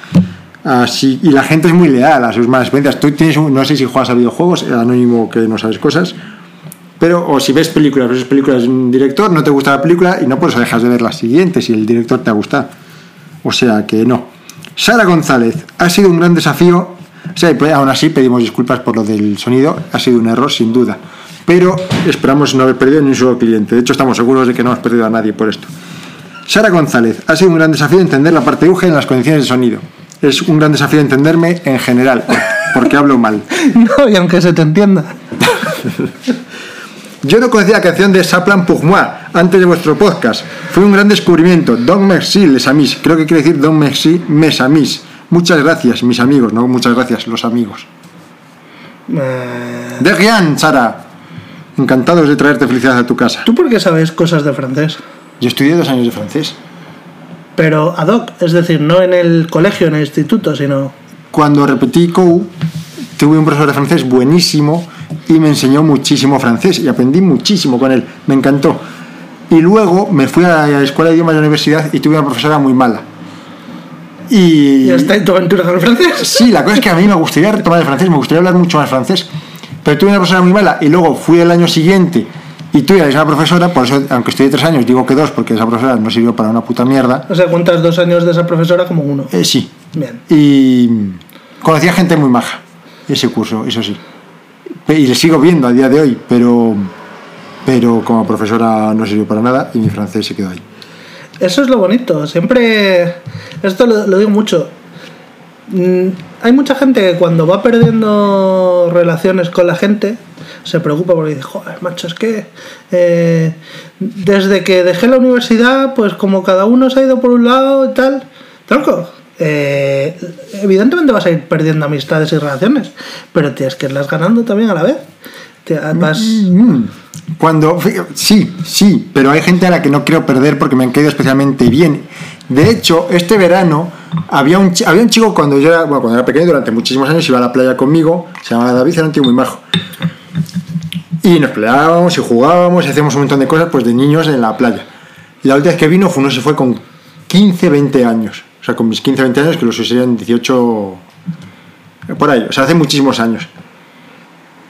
Y la gente es muy leal a sus malas experiencias. Tú tienes un- no sé si juegas a videojuegos, eh, anónimo que no sabes cosas, pero o si ves películas, ves películas de un director, no te gusta la película y no pues dejas de ver la siguiente si el director te ha gustado. O sea que no. Sara González, ha sido un gran desafío. O sea, aún así pedimos disculpas por lo del sonido, ha sido un error sin duda. Pero esperamos no haber perdido ni un solo cliente. De hecho, estamos seguros de que no hemos perdido a nadie por esto. Sara González, ha sido un gran desafío entender la parte UG en las condiciones de sonido. Es un gran desafío entenderme en general, porque hablo mal. (laughs) No, y aunque se te entienda. (laughs) Yo no conocía la canción de Saplan pour moi antes de vuestro podcast. Fue un gran descubrimiento. Don merci, les amis. Creo que quiere decir Don merci, mes amis. Muchas gracias, mis amigos. No, muchas gracias, los amigos. Eh, De rien, Sara. Encantados de traerte felicidad a tu casa. ¿Tú por qué sabes cosas de francés? Yo estudié dos años de francés. Pero ad hoc, es decir, no en el colegio, en el instituto, sino. Cuando repetí COU, tuve un profesor de francés buenísimo y me enseñó muchísimo francés y aprendí muchísimo con él. Me encantó. Y luego me fui a la escuela de idiomas de la universidad y tuve una profesora muy mala. Y, ¿Y está en tu aventura con el francés? Sí, la cosa es que a mí me gustaría retomar el francés, me gustaría hablar mucho más francés. Pero tuve una profesora muy mala y luego fui el año siguiente y tuve a la misma profesora, por eso, aunque estudié tres años, digo que dos, porque esa profesora no sirvió para una puta mierda. O sea, cuentas dos años de esa profesora como uno. Eh, sí. Bien. Y conocía gente muy maja, ese curso, eso sí. Y le sigo viendo a día de hoy, pero, pero como profesora no sirvió para nada y mi francés se quedó ahí. Eso es lo bonito. Siempre. Esto lo, lo digo mucho. Mm, Hay mucha gente que cuando va perdiendo relaciones con la gente se preocupa porque dice, joder, macho, es que eh, desde que dejé la universidad, pues como cada uno se ha ido por un lado y tal. Tronco, eh, evidentemente vas a ir perdiendo amistades y relaciones, pero tienes que irlas ganando también a la vez. Te- vas- Mm. Cuando, fí- sí, sí, pero hay gente a la que no quiero perder porque me han caído especialmente bien. De hecho, este verano había un, había un chico cuando yo era, bueno, cuando era pequeño, durante muchísimos años, iba a la playa conmigo, se llamaba David, era un tío muy majo. Y nos peleábamos y jugábamos y hacíamos un montón de cosas pues de niños en la playa. Y la última vez que vino fue, no se fue con 15, 20 años. O sea, con mis 15, 20 años, que los serían 18, por ahí. O sea, hace muchísimos años.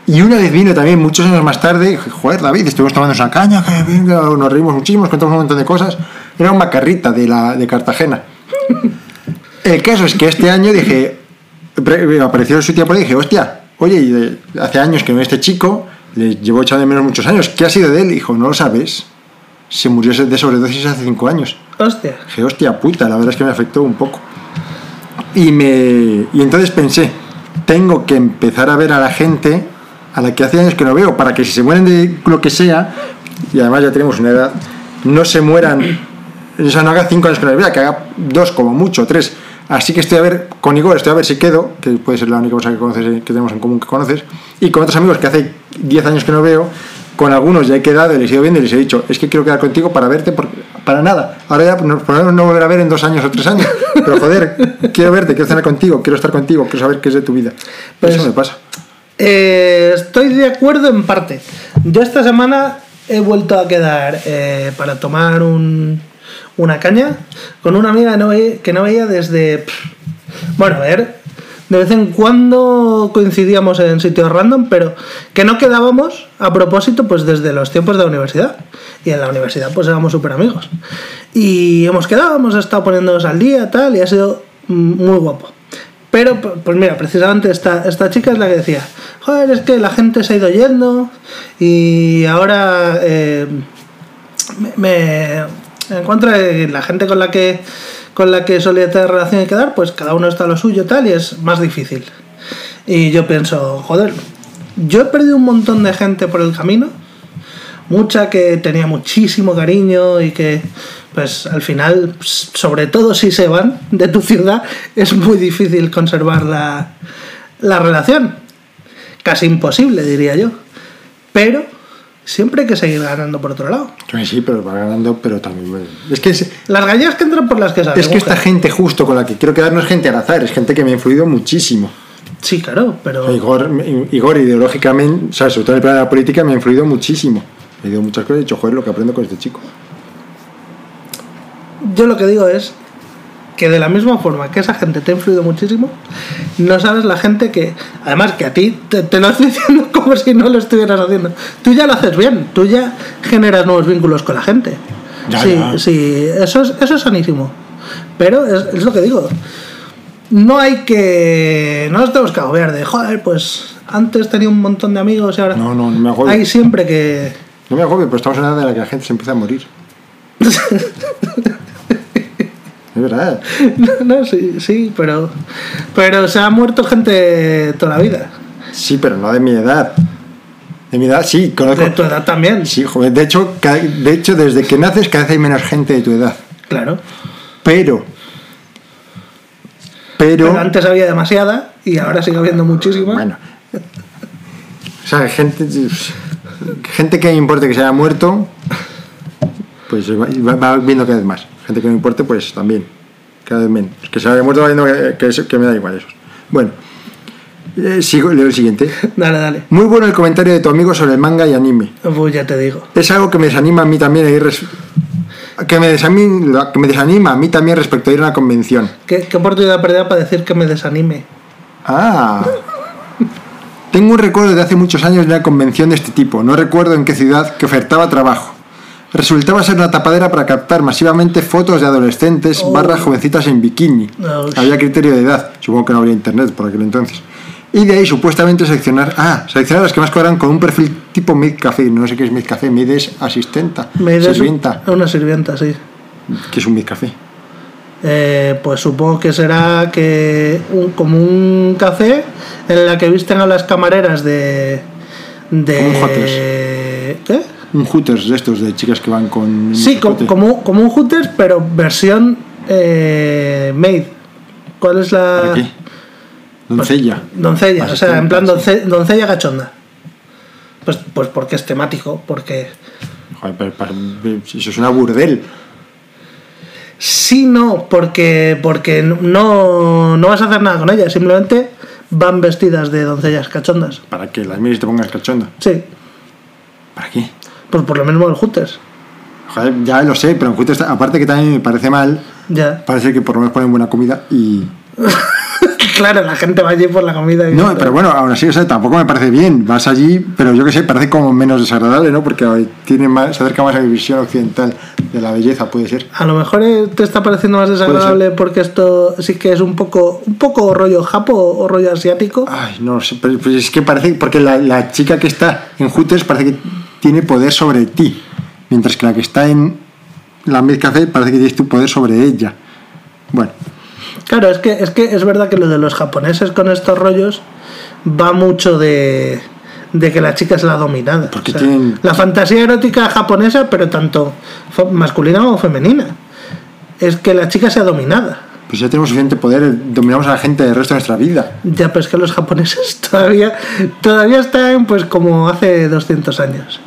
Y una vez vino también, muchos años más tarde, joder, David, estuvimos tomando una caña, que venga, nos reímos muchísimo, nos contamos un montón de cosas. Era un macarrita de, la, de Cartagena. El caso es que este año dije, apareció su tía por ahí y dije, hostia, oye, hace años que no este chico, le llevo echando de menos muchos años, ¿qué ha sido de él? Dijo, no lo sabes. Se murió de sobredosis hace cinco años. Hostia. Dije, hostia puta, la verdad es que me afectó un poco. Y, me, y entonces pensé, tengo que empezar a ver a la gente a la que hace años que no veo, para que si se mueren de lo que sea, y además ya tenemos una edad, no se mueran, o sea, no haga cinco años que no vea, que haga dos como mucho, tres. Así que estoy a ver, con Igor estoy a ver si quedo, que puede ser la única cosa que, conoces, que tenemos en común que conoces, y con otros amigos que hace 10 años que no veo, con algunos ya he quedado y les he ido viendo y les he dicho, es que quiero quedar contigo para verte, para nada. Ahora ya nos podemos no volver a ver en dos años o tres años, pero joder, (laughs) quiero verte, quiero cenar contigo, quiero estar contigo, quiero saber qué es de tu vida. Pues- Eso me pasa. Eh, estoy de acuerdo en parte. Yo esta semana he vuelto a quedar eh, para tomar un- una caña con una amiga que no, veía desde... Bueno, a ver, de vez en cuando coincidíamos en sitios random, pero que no quedábamos a propósito pues desde los tiempos de la universidad. Y en la universidad pues éramos súper amigos. Y hemos quedado, hemos estado poniéndonos al día, tal, y ha sido mm, muy guapo. Pero, pu- pues mira, precisamente esta, esta chica es la que decía, joder, es que la gente se ha ido yendo y ahora eh, me encuentro que la gente con la que con la que solía tener relación y quedar, pues cada uno está a lo suyo tal y es más difícil. Y yo pienso, joder, yo he perdido un montón de gente por el camino, mucha que tenía muchísimo cariño y que pues al final, sobre todo si se van de tu ciudad, es muy difícil conservar la, la relación. Casi imposible, diría yo. Pero siempre hay que seguir ganando por otro lado. Sí, sí, pero va ganando, pero también... Es que, es, Las gallegas que entran por las que salen. es que esta gente justo con la que quiero quedar no es gente al azar, es gente que me ha influido muchísimo. Sí, claro, pero... Igor, Igor ideológicamente, o sea, sobre todo en el plano de la política, me ha influido muchísimo. He leído muchas cosas y he dicho, joder, lo que aprendo con este chico. Yo lo que digo es que de la misma forma que esa gente te ha influido muchísimo, no sabes la gente que, además que a ti te, te lo estoy (laughs) diciendo como si no lo estuvieras haciendo. Tú ya lo haces bien, tú ya generas nuevos vínculos con la gente. Ya, sí, ya. sí, eso es, eso es sanísimo. Pero es, es lo que digo. No hay que. No nos tenemos que agobiar de, joder, pues antes tenía un montón de amigos y ahora. No, no, no me agobio. Hay siempre que. No me agobio, pero estamos en una edad en la que la gente se empieza a morir. (laughs) es verdad. (laughs) No, no, sí, sí, pero. Pero se ha muerto gente toda la vida. Sí, pero no de mi edad. De mi edad, sí, conozco. De tu edad también. Sí, joder. De hecho, de hecho, desde que naces cada vez hay menos gente de tu edad. Claro. Pero. Pero. Pero antes había demasiada y ahora sigue habiendo muchísima. Bueno. O sea, gente. Gente que me importe que se haya muerto. Pues va, va viendo cada vez más. Gente que no importe, pues también. Cada vez menos. Que se haya muerto viendo que, que eso- que me da igual eso. Bueno. Eh, sigo, leo el siguiente. (laughs) Dale, dale. Muy bueno el comentario de tu amigo sobre el manga y anime. Pues ya te digo. Es algo que me desanima a mí también a ir res- que me, desanima, que me desanima a mí también respecto a ir a una convención. ¿Qué, qué oportunidad perdida para decir que me desanime? Ah. Tengo un recuerdo de hace muchos años de una convención de este tipo, no recuerdo en qué ciudad, que ofertaba trabajo. Resultaba ser una tapadera para captar masivamente fotos de adolescentes Oh. barra jovencitas en bikini. Oh, Había criterio de edad, supongo que no habría internet por aquel entonces. Y de ahí supuestamente seleccionar, ah, seleccionar las que más cobran con un perfil tipo mid café. No sé qué es mid café, mid es asistenta, des sirvienta, Una sirvienta, sí. que es un mid café. Eh, pues supongo que será que un, como un café en la que visten a las camareras de. de un Hooters. De estos de chicas que van con. Sí, co- como, como un Hooters, pero versión eh, made. ¿Cuál es la. ¿Para qué? Doncella. Doncella, o sea, en plan donce- doncella cachonda. Pues, pues porque es temático, porque. Joder, pero, eso es una burdel. Sí, no, porque, porque no, no vas a hacer nada con ellas, simplemente van vestidas de doncellas cachondas. Para que las mires y te pongas cachonda. Sí, ¿Para qué? Pues por lo mismo el Hooters. Joder, ya lo sé, pero en Hooters, aparte que también me parece mal, Ya. parece que por lo menos ponen buena comida y. (laughs) Claro, la gente va allí por la comida. y- No, pero bueno, aún así, o sea, tampoco me parece bien. Vas allí, pero yo que sé, parece como menos desagradable, ¿no? Porque tiene más, se acerca más a mi visión occidental de la belleza, puede ser. A lo mejor eh, te está pareciendo más desagradable porque esto sí que es un poco un poco rollo japo o rollo asiático. Ay, no sé, pero pues es que parece, porque la, la chica que está en Hooters parece que tiene poder sobre ti, mientras que la que está en la Café parece que tienes tu poder sobre ella. Bueno, Claro, es que, es que es verdad que lo de los japoneses con estos rollos va mucho de, de que la chica es la dominada. Porque tienen- La fantasía erótica japonesa, pero tanto masculina como femenina, es que la chica sea dominada. pues ya tenemos suficiente poder, dominamos a la gente el resto de nuestra vida. Ya, pero es que los japoneses (laughs) todavía, todavía están pues como hace 200 años.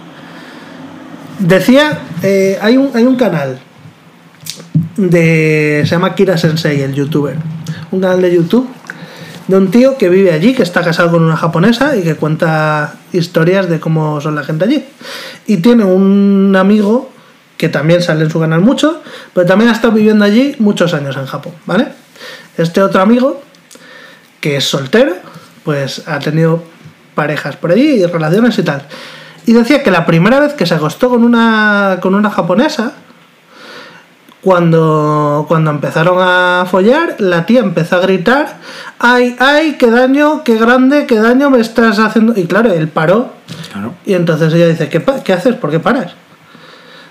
Decía, eh, hay, un, hay un canal de. Se llama Kira Sensei, el youtuber. Un canal de YouTube de un tío que vive allí, que está casado con una japonesa y que cuenta historias de cómo son la gente allí. Y tiene un amigo que también sale en su canal mucho, pero también ha estado viviendo allí muchos años en Japón, ¿vale? Este otro amigo, que es soltero, pues ha tenido parejas por allí y relaciones y tal. Y decía que la primera vez que se acostó con una, con una japonesa, cuando, cuando empezaron a follar, la tía empezó a gritar, ay, ay, qué daño, qué grande, qué daño me estás haciendo. Y claro, él paró Claro. y entonces ella dice, ¿qué, qué haces? ¿Por qué paras?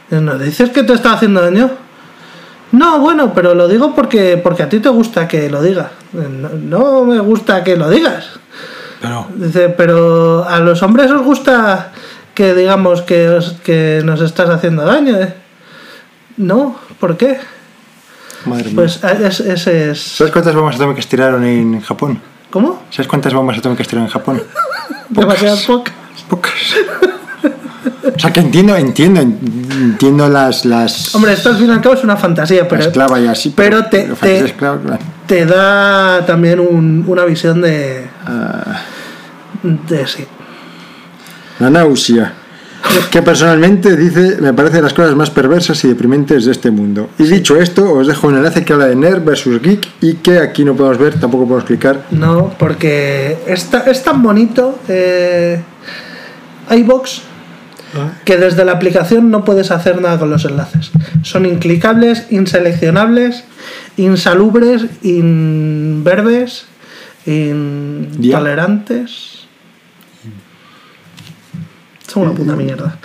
¿No dices que te está haciendo daño? No, bueno, pero lo digo porque, porque a ti te gusta que lo diga. No, no me gusta que lo digas. Pero, Dice, pero a los hombres os gusta que digamos que, os- que nos estás haciendo daño. ¿eh? No, ¿por qué? madre mía. Pues a- es- ese es... ¿Sabes cuántas bombas atómicas tiraron en Japón? ¿Cómo? ¿Sabes cuántas bombas atómicas tiraron en Japón? (laughs) Demasiadas pocas. Pocas. O sea, que entiendo, entiendo, entiendo las... las Hombre, esto al fin y al cabo es una fantasía, pero, esclava y así. pero te, pero te, esclava, claro. te da también un- una visión de, Ah, de sí. La náusea. Que personalmente dice, me parece de las cosas más perversas y deprimentes de este mundo. Y dicho esto, os dejo un enlace que habla de Nerd versus Geek y que aquí no podemos ver, tampoco podemos clicar. No, porque es, ta- es tan bonito eh, iBox que desde la aplicación no puedes hacer nada con los enlaces. Son inclicables, inseleccionables, insalubres, inverbes, intolerantes. Son una puta mierda.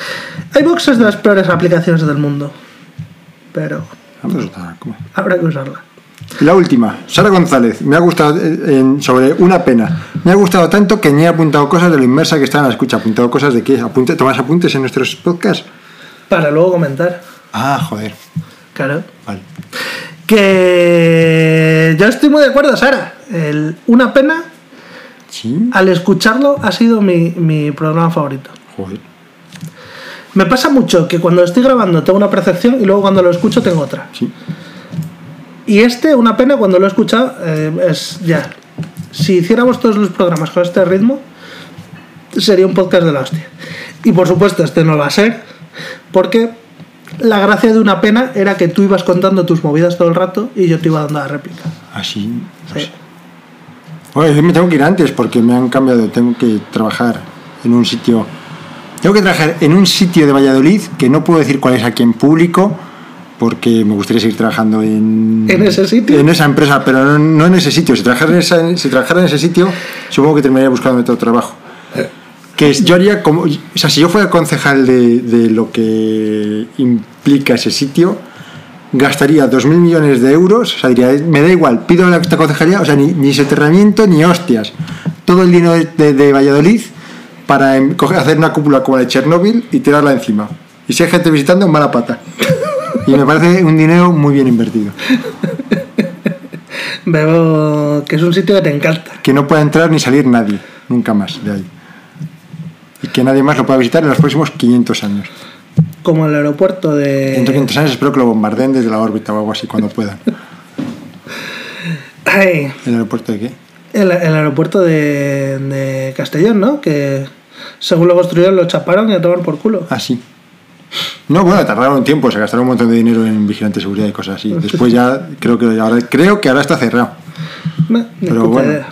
iBox es de las peores aplicaciones del mundo. Pero habrá que usarla. La última, Sara González, me ha gustado eh, en- sobre una pena. Me ha gustado tanto que ni he apuntado cosas de lo inmersa que está en la escucha. ¿Apuntado cosas de qué? ¿Apunte, ¿Tomas apuntes en nuestros podcasts? Para luego comentar. Ah, joder. Claro. Vale. Que yo estoy muy de acuerdo, Sara. El- una pena, Sí, al escucharlo, ha sido mi, mi programa favorito. Me pasa mucho que cuando estoy grabando tengo una percepción y luego cuando lo escucho tengo otra. Sí. Y este, una pena, cuando lo he escuchado, eh, es ya. Si hiciéramos todos los programas con este ritmo, sería un podcast de la hostia. Y por supuesto, este no va a ser, porque la gracia de una pena era que tú ibas contando tus movidas todo el rato y yo te iba dando la réplica. Así. no Sí. Bueno, yo me tengo que ir antes porque me han cambiado. Tengo que trabajar en un sitio. Tengo que trabajar en un sitio de Valladolid que no puedo decir cuál es aquí en público porque me gustaría seguir trabajando en, ¿En ese sitio? En esa empresa, pero no, no en ese sitio. Si trabajara en, esa- si trabajara en ese sitio, supongo que terminaría buscando otro trabajo. Que es- yo haría como. O sea, si yo fuera concejal de, de lo que implica ese sitio, gastaría 2.000 millones de euros. O sea, diría, me da igual, pido a esta concejalía, o sea, ni, ni soterramiento ni hostias. Todo el dinero de, de- de Valladolid para em- hacer una cúpula como la de Chernóbil y tirarla encima. Y si hay gente visitando, mala pata. Y me parece un dinero muy bien invertido. (laughs) Veo que es un sitio que te encanta. Que no pueda entrar ni salir nadie, nunca más de ahí. Y que nadie más lo pueda visitar en los próximos 500 años. Como el aeropuerto de. Dentro de 500 años espero que lo bombardeen desde la órbita o algo así cuando puedan. (laughs) Ay, ¿El aeropuerto de qué? El, el aeropuerto de, de Castellón, ¿no? Que según lo construyeron lo chaparon y a tomar por culo. Ah, sí. No, bueno, tardaron un tiempo, se gastaron un montón de dinero en vigilante de seguridad y cosas así. (laughs) Después ya creo que ahora, creo que ahora está cerrado. No, Pero bueno. idea.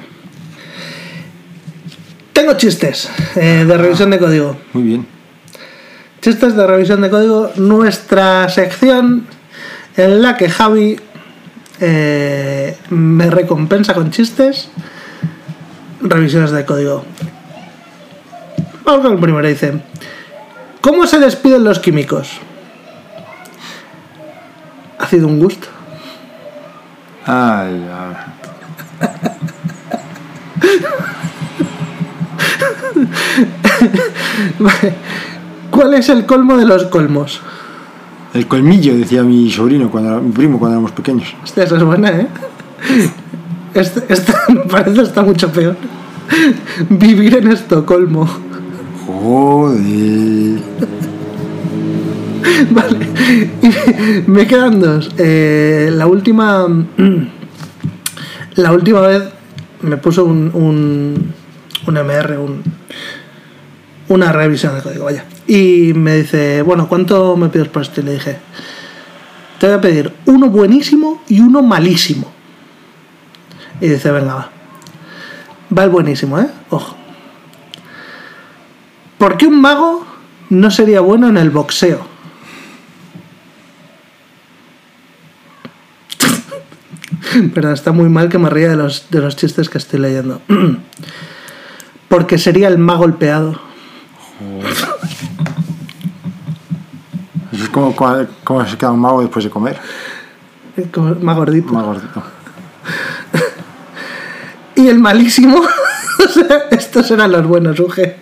Tengo chistes eh, de revisión de código. Muy bien. Chistes de revisión de código, nuestra sección en la que Javi eh, me recompensa con chistes, revisiones de código. Vamos con el primero, dice. ¿Cómo se despiden los químicos? Ha sido un gusto. Ay, ay. (laughs) ¿Cuál es el colmo de los colmos? El colmillo, decía mi sobrino, cuando, mi primo, cuando éramos pequeños. Hostia, esa es buena, ¿eh? Este, esta (laughs) me parece está mucho peor. Vivir en Estocolmo. Joder. (laughs) Vale. Y me quedan dos. Eh, la última. (clears throat) La última vez me puso un, un, un MR, un, una revisión de código, vaya. Y me dice, bueno, ¿cuánto me pides por esto? Y le dije, te voy a pedir uno buenísimo y uno malísimo. Y dice, venga, va. Va el buenísimo, ¿eh? Ojo. ¿Por qué un mago no sería bueno en el boxeo? (laughs) Pero está muy mal que me ría de los, de los chistes que estoy leyendo. (clears throat) Porque sería el más golpeado. Es como, como se queda un mago después de comer. Como Más gordito. Más gordito. Y el malísimo. (laughs) o sea, estos eran los buenos, Uge.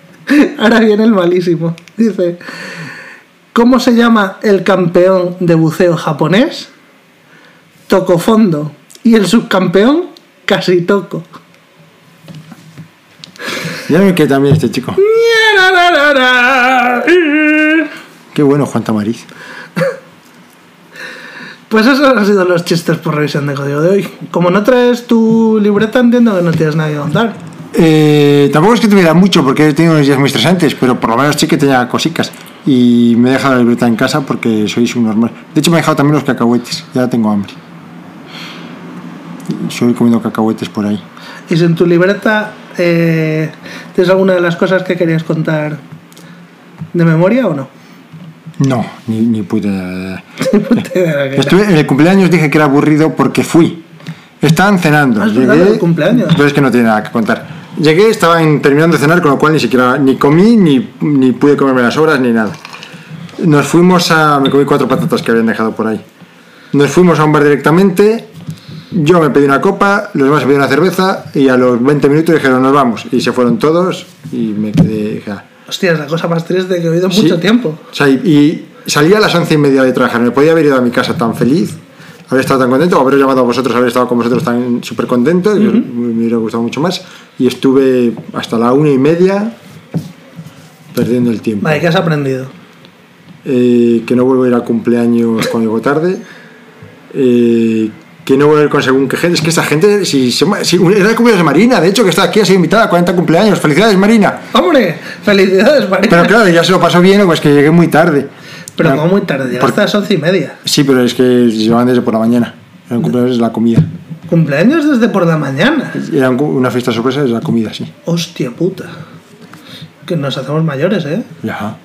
Ahora viene el malísimo. Dice: ¿Cómo se llama el campeón de buceo japonés? Toco fondo. Y el subcampeón, casi toco. Ya me quedé también este chico. Qué bueno, Juan Tamariz. (laughs) Pues esos han sido los chistes por revisión de código de hoy. Como no traes tu libreta, entiendo que no tienes nada que contar. Eh, tampoco es que tuviera mucho porque he tenido unos días muy estresantes, pero por lo menos sí que tenía cositas. Y me he dejado la libreta en casa porque sois un normal. De hecho, me he dejado también los cacahuetes. Ya tengo hambre. Y Estoy comiendo cacahuetes por ahí. Y si en tu libreta eh, tienes alguna de las cosas que querías contar de memoria o no? No, ni, ni puta era. (laughs) Estuve, en el cumpleaños dije que era aburrido porque fui. Estaban cenando. Ah, verdad, el cumpleaños. Pero es que no tiene nada que contar. Llegué, estaban terminando de cenar, con lo cual ni siquiera ni comí, ni, ni pude comerme las sobras, ni nada. Nos fuimos a. Me comí cuatro patatas que habían dejado por ahí. Nos fuimos a un bar directamente. Yo me pedí una copa, los demás se pidieron una cerveza y a los 20 minutos dijeron nos vamos. Y se fueron todos y me quedé. "Ah". Hostia, es la cosa más triste que he oído en Sí. mucho tiempo. O sea, y, y salí a las once y media de trabajar. Me podía haber ido a mi casa tan feliz, haber estado tan contento, haber llamado a vosotros, haber estado con vosotros tan súper contento, me hubiera gustado mucho más. Y estuve hasta la una y media perdiendo el tiempo. Vale, ¿qué has aprendido? Eh, que no vuelvo a ir a cumpleaños cuando llego tarde. Eh, que no ir con según qué gente. Es que esta gente, si, se ma- si era cumpleaños de Marina, de hecho, que está aquí, ha sido invitada a 40 cumpleaños. ¡Felicidades, Marina! ¡Hombre! ¡Felicidades, María! Pero claro, ya se lo pasó bien, pues que llegué muy tarde. Pero como muy tarde, Por- llegaste a las once y media. Sí, pero es que se van desde por la mañana. Era un cumpleaños de la comida. Cumpleaños desde por la mañana. Era una fiesta sorpresa desde la comida, sí. Hostia puta. Que nos hacemos mayores, ¿eh? Ya.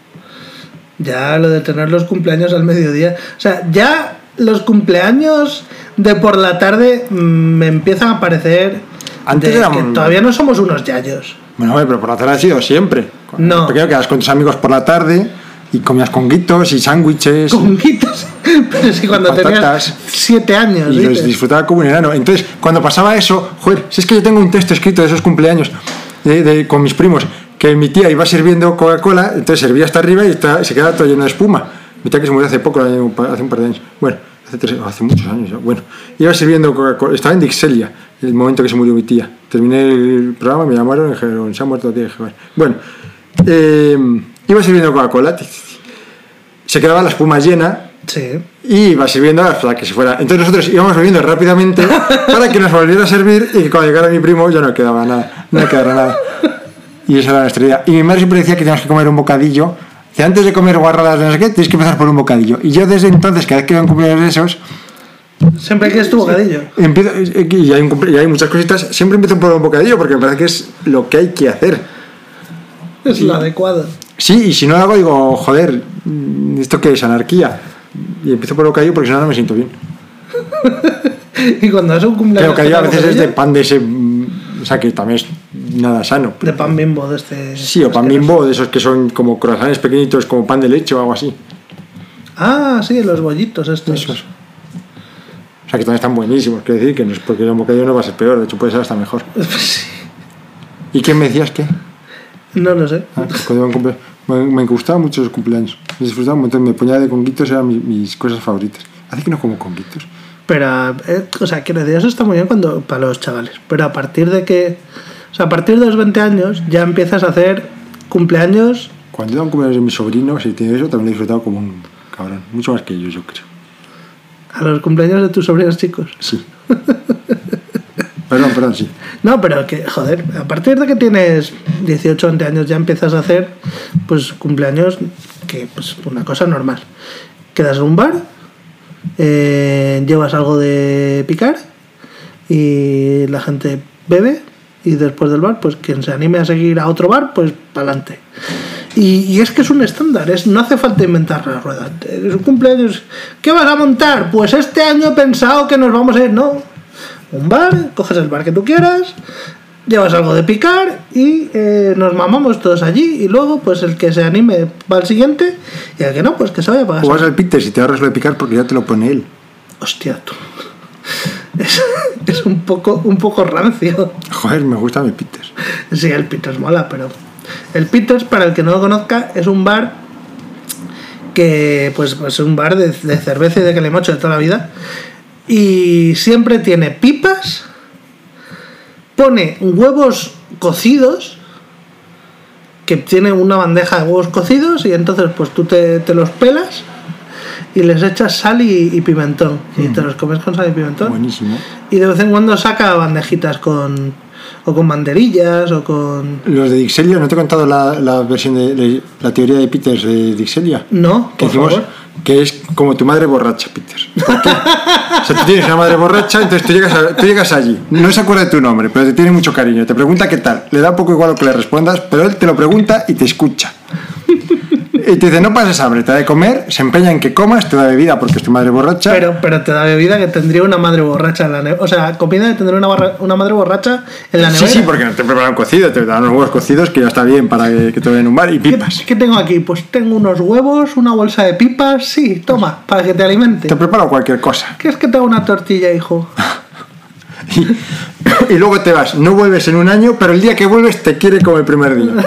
Ya lo de tener los cumpleaños al mediodía. O sea, ya los cumpleaños de por la tarde mm, me empiezan a parecer Antes de éramos- que todavía no somos unos yayos. Bueno, pero por la tarde ha sido siempre. No. eras Pequeño quedas con tus amigos por la tarde y comías con guitos y sándwiches. Con guitos. (laughs) Pero si cuando Patatas. tenías siete años. Y los disfrutaba como un enano. Entonces, cuando pasaba eso, joder, si es que yo tengo un texto escrito de esos cumpleaños de, de- con mis primos, que mi tía iba sirviendo Coca-Cola, entonces servía hasta arriba y está- se quedaba todo lleno de espuma. Mi tía que se murió hace poco, hace un par de años. Bueno, hace, tres- hace muchos años ya. Bueno, iba sirviendo Coca-Cola, estaba en Dixelia, el momento que se murió mi tía. Terminé el programa, me llamaron y dijeron, se ha muerto la tía. Dije. Bueno, eh, iba sirviendo Coca-Cola, se quedaba la espuma llena Sí. y iba sirviendo hasta que se fuera. Entonces nosotros íbamos bebiendo rápidamente (laughs) para que nos volviera a servir y que cuando llegara mi primo ya no quedaba nada, no quedara nada. Y esa era nuestra idea. Y mi madre siempre decía que teníamos que comer un bocadillo. Que antes de comer guarradas de no sé qué, tienes que empezar por un bocadillo. Y yo desde entonces, cada vez que veo un cumpleaños de esos, Siempre quieres tu bocadillo. Empiezo, y, hay un cumple- y hay muchas cositas. Siempre empiezo por un bocadillo porque me parece que es lo que hay que hacer. Es lo adecuado. Sí, y si no lo hago, digo, joder, mm, ¿esto qué es? Anarquía. Y empiezo por el bocadillo porque si no, no me siento bien. (laughs) Y cuando es un cumpleaños. bocadillo a veces es de pan de ese. O sea, que también es nada sano. De pan bimbo, de este. Sí, o pan asqueroso. bimbo, de esos que son como croissants pequeñitos, como pan de leche o algo así. Ah, sí, los bollitos estos. Esos. O sea, que también están buenísimos. Quiero decir que no es porque el bocadillo no va a ser peor, de hecho puede ser hasta mejor. (laughs) Sí. ¿Y quién me decías qué? No lo sé. Ah, cuando me, me gustaban mucho los cumpleaños. Me disfrutaba un montón. Me ponía de conguitos, eran mi- mis, cosas favoritas. Hace que no como conguitos. Pero, eh, o sea, quiero decir, eso está muy bien cuando, para los chavales. Pero a partir de que. O sea, a partir de los 20 años ya empiezas a hacer cumpleaños. Cuando a un cumpleaños de mi sobrino, si tiene eso, también lo he disfrutado como un cabrón. Mucho más que ellos, yo creo. A los cumpleaños de tus sobrinos chicos. Sí. perdón, perdón, sí. No, pero que, joder, a partir de que tienes 18, 20 años ya empiezas a hacer, pues, cumpleaños que, pues, una cosa normal. Quedas en un bar, eh, llevas algo de picar y la gente bebe y después del bar, pues, quien se anime a seguir a otro bar, pues, para adelante. Y, es que es un estándar, es, no hace falta inventar la rueda. Es un cumpleaños. ¿Qué vas a montar? Pues este año he pensado que nos vamos a ir, ¿no? Un bar, coges el bar que tú quieras, llevas algo de picar y eh, nos mamamos todos allí. Y luego, pues el que se anime va al siguiente y el que no, pues que se vaya para O vas al Peter si te ahorras lo de picar porque ya te lo pone él. Hostia, tú. (laughs) Es, es un, poco, un poco rancio. Joder, me gusta mi Peter. Sí, el Peters mola, pero. El Peters, para el que no lo conozca, es un bar que, pues, pues es un bar de, de cerveza y de calimocho de toda la vida. Y siempre tiene pipas, pone huevos cocidos, que tiene una bandeja de huevos cocidos, y entonces, pues tú te, te los pelas y les echas sal y, y pimentón. Y te los comes con sal y pimentón. Buenísimo. Y de vez en cuando saca bandejitas con. o con banderillas o con. Los de Dixelia, ¿no te he contado la, la versión de, de- la teoría de Peters de Dixelia? No, que por hicimos, favor. Que es como tu madre borracha, Peter. ¿Por qué? o sea, tú tienes una madre borracha, entonces tú llegas, a- tú llegas allí, no se acuerda de tu nombre, pero te tiene mucho cariño, te pregunta qué tal, le da un poco igual lo que le respondas, pero él te lo pregunta y te escucha. Y te dice, no pases hambre, te da de comer, se empeña en que comas, te da bebida porque es tu madre borracha. Pero, pero te da bebida que tendría una madre borracha en la nevera. O sea, comida que tendría una, barra- una madre borracha en la sí, nevera. sí, porque no te preparan cocido, te dan unos huevos cocidos que ya está bien para que, que te den un bar y ¿Qué, pipas. qué tengo aquí? Pues tengo unos huevos, una bolsa de pipas. Sí, toma, para que te alimente. Te preparo cualquier cosa. ¿Qué es que te hago una tortilla, hijo? (laughs) Y, (coughs) y luego te vas, no vuelves en un año, pero el día que vuelves te quiere como el primer día. (laughs)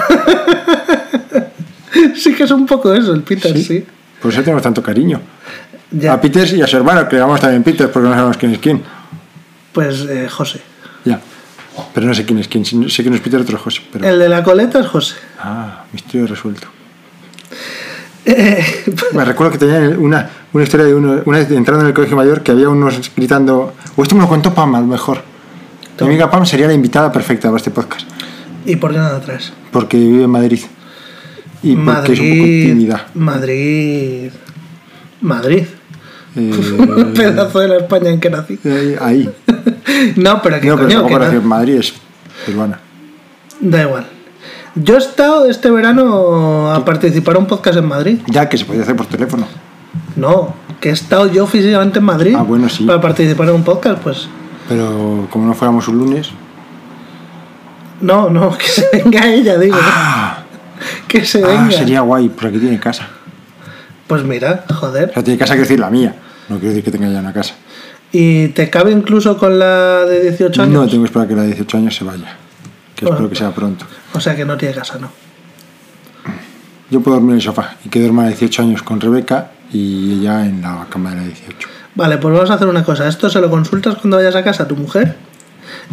(laughs) sí que es un poco eso, el Peter, sí. Por eso tenemos tanto cariño. Ya, A Peters y a su hermano, que le llamamos también Peters porque no sabemos quién es quién. pues eh, José. Ya. Pero no sé quién es quién. Sé que no es Peter, otro es José. Pero... El de la coleta es José. Ah, misterio resuelto. (laughs) Eh, Me recuerdo que tenía una, una historia de uno, una vez entrando en el colegio mayor que había unos gritando. O esto me lo contó Pam, a lo mejor. Mi amiga Pam sería la invitada perfecta para este podcast. ¿Y por qué no la traes? Porque vive en Madrid. Y porque es un poco tímida. Madrid. Madrid. Eh, Un (laughs) pedazo de la España en que nací. eh, ahí. (laughs) No, pero que No, pero coño, que no- Madrid, es peruana. Da igual. Yo he estado este verano a participar en un podcast en Madrid. Ya que se podía hacer por teléfono. No, que he estado yo físicamente en Madrid Ah, bueno, sí. para participar en un podcast, pues. Pero como no fuéramos un lunes. No, no, (laughs) que se venga ella, digo. (laughs) que se venga. Ah, sería guay, porque aquí tiene casa. Pues mira, O joder. sea, tiene casa que decir la mía. No quiero decir que tenga ya una casa. ¿Y te cabe incluso con la de 18 años? No tengo que esperar que la de 18 años se vaya. Que Bueno. espero que sea pronto. O sea que no tiene casa, ¿no? Yo puedo dormir en el sofá y que duerma a 18 años con Rebeca y ella en la cama de la 18. Vale, pues vamos a hacer una cosa. Esto se lo consultas cuando vayas a casa a tu mujer.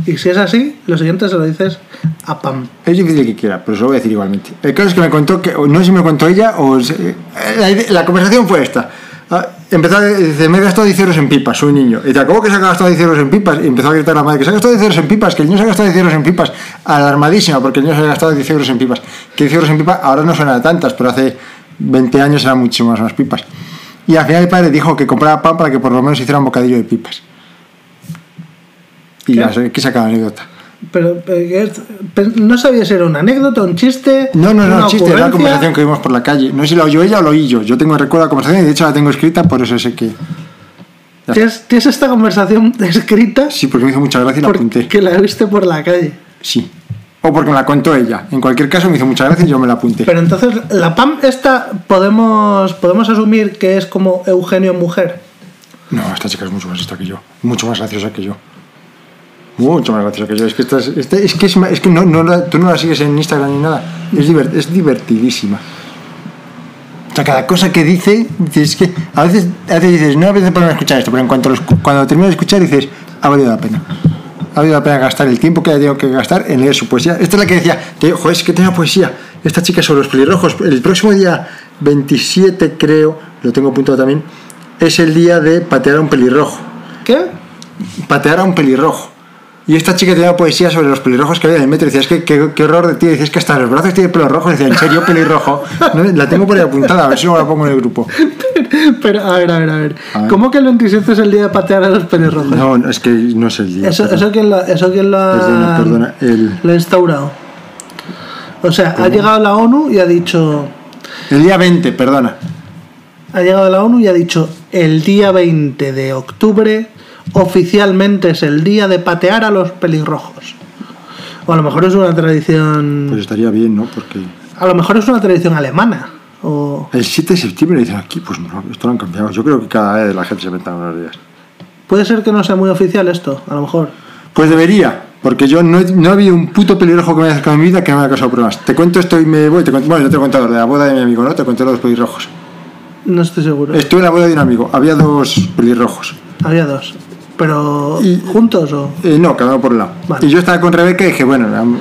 Y si es así, lo siguiente se lo dices a Pam. Es difícil que quiera, pero se lo voy a decir igualmente. El caso es que me contó que, no sé si me contó ella o. se- La, ide- la conversación fue esta. Ah, Empezó a dice, me he gastado 10 euros en pipas, soy un niño. Y te acabo que se ha gastado 10 euros en pipas. Y empezó a gritar la madre que se ha gastado 10 euros en pipas, que el niño se ha gastado 10 euros en pipas. Alarmadísima, porque el niño se ha gastado 10 euros en pipas. Que 10 euros en pipas ahora no suena a tantas, pero hace 20 años eran muchísimas más pipas. Y al final el padre dijo que comprara pan para que por lo menos hiciera un bocadillo de pipas. Y ¿Qué? ya sé que saca la anécdota. Pero, pero ¿qué es? Pero no sabía si era una anécdota, un chiste. No, no, no, chiste, era la conversación que vimos por la calle. No sé si la oyó ella o lo oí yo. Yo tengo recuerdo la conversación y de hecho la tengo escrita, por eso sé que. ¿Tienes, tienes esta conversación (laughs) escrita Sí, porque me hizo mucha gracia y la apunté. porque la viste por la calle. Sí. O porque me la contó ella. En cualquier caso me hizo mucha gracia y yo me la apunté. Pero entonces, la PAM esta, podemos, podemos asumir que es como Eugenio mujer. No, esta chica es mucho más lista que yo. Mucho más graciosa que yo. Mucho más graciosa que yo. Es que, esta es, esta- es que, es, que no, no la- tú no la sigues en Instagram ni nada. Es, diver- es divertidísima. O sea, cada cosa que dice, dices, es que a veces, a veces dices, no me apetece ponerme a escuchar esto, pero en cuanto lo escu- cuando termino de escuchar dices, ha valido la pena. Ha valido la pena gastar el tiempo que haya tenido que gastar en leer su poesía. Esta es la que decía, que, joder, es que tenía poesía. Esta chica sobre los pelirrojos. El próximo día 27, creo, lo tengo apuntado también, es el día de patear a un pelirrojo. ¿Qué? Patear a un pelirrojo. Y esta chica tenía poesía sobre los pelirrojos que había en el metro. Y decía, es que qué, qué horror de ti. Dices que hasta los brazos tiene pelo rojo. Y decía, ¿en serio pelirrojo? No, la tengo por ahí apuntada, a ver si no la pongo en el grupo. (laughs) Pero, a ver, a ver, a ver. A ver. ¿Cómo que el 27 es el día de patear a los pelirrojos? No, es que no es el día. Eso, eso quién lo, eso quién lo ha, Perdona, perdona, el- lo ha instaurado. O sea, ha llegado la ONU y ha dicho. El día 20, perdona. Ha llegado la ONU y ha dicho el día 20 de octubre oficialmente es el día de patear a los pelirrojos. O a lo mejor es una tradición. Pues estaría bien, ¿no? Porque A lo mejor es una tradición alemana. O el 7 de septiembre dicen aquí, pues no, esto lo han cambiado. Yo creo que cada vez la gente se inventa unos días. puede ser que no sea muy oficial esto, a lo mejor. Pues debería, porque yo no, he- no ha habido un puto pelirrojo que me haya acercado en mi vida que me haya causado problemas. Te cuento esto y me voy. Te cuento, bueno, yo te he contado de la boda de mi amigo, ¿no? Te conté los pelirrojos. No estoy seguro. Estuve en la boda de un amigo, había dos pelirrojos. Había dos. Pero Y- juntos o. Eh, no, cada uno por un lado. Vale. Y yo estaba con Rebeca y dije, bueno, am-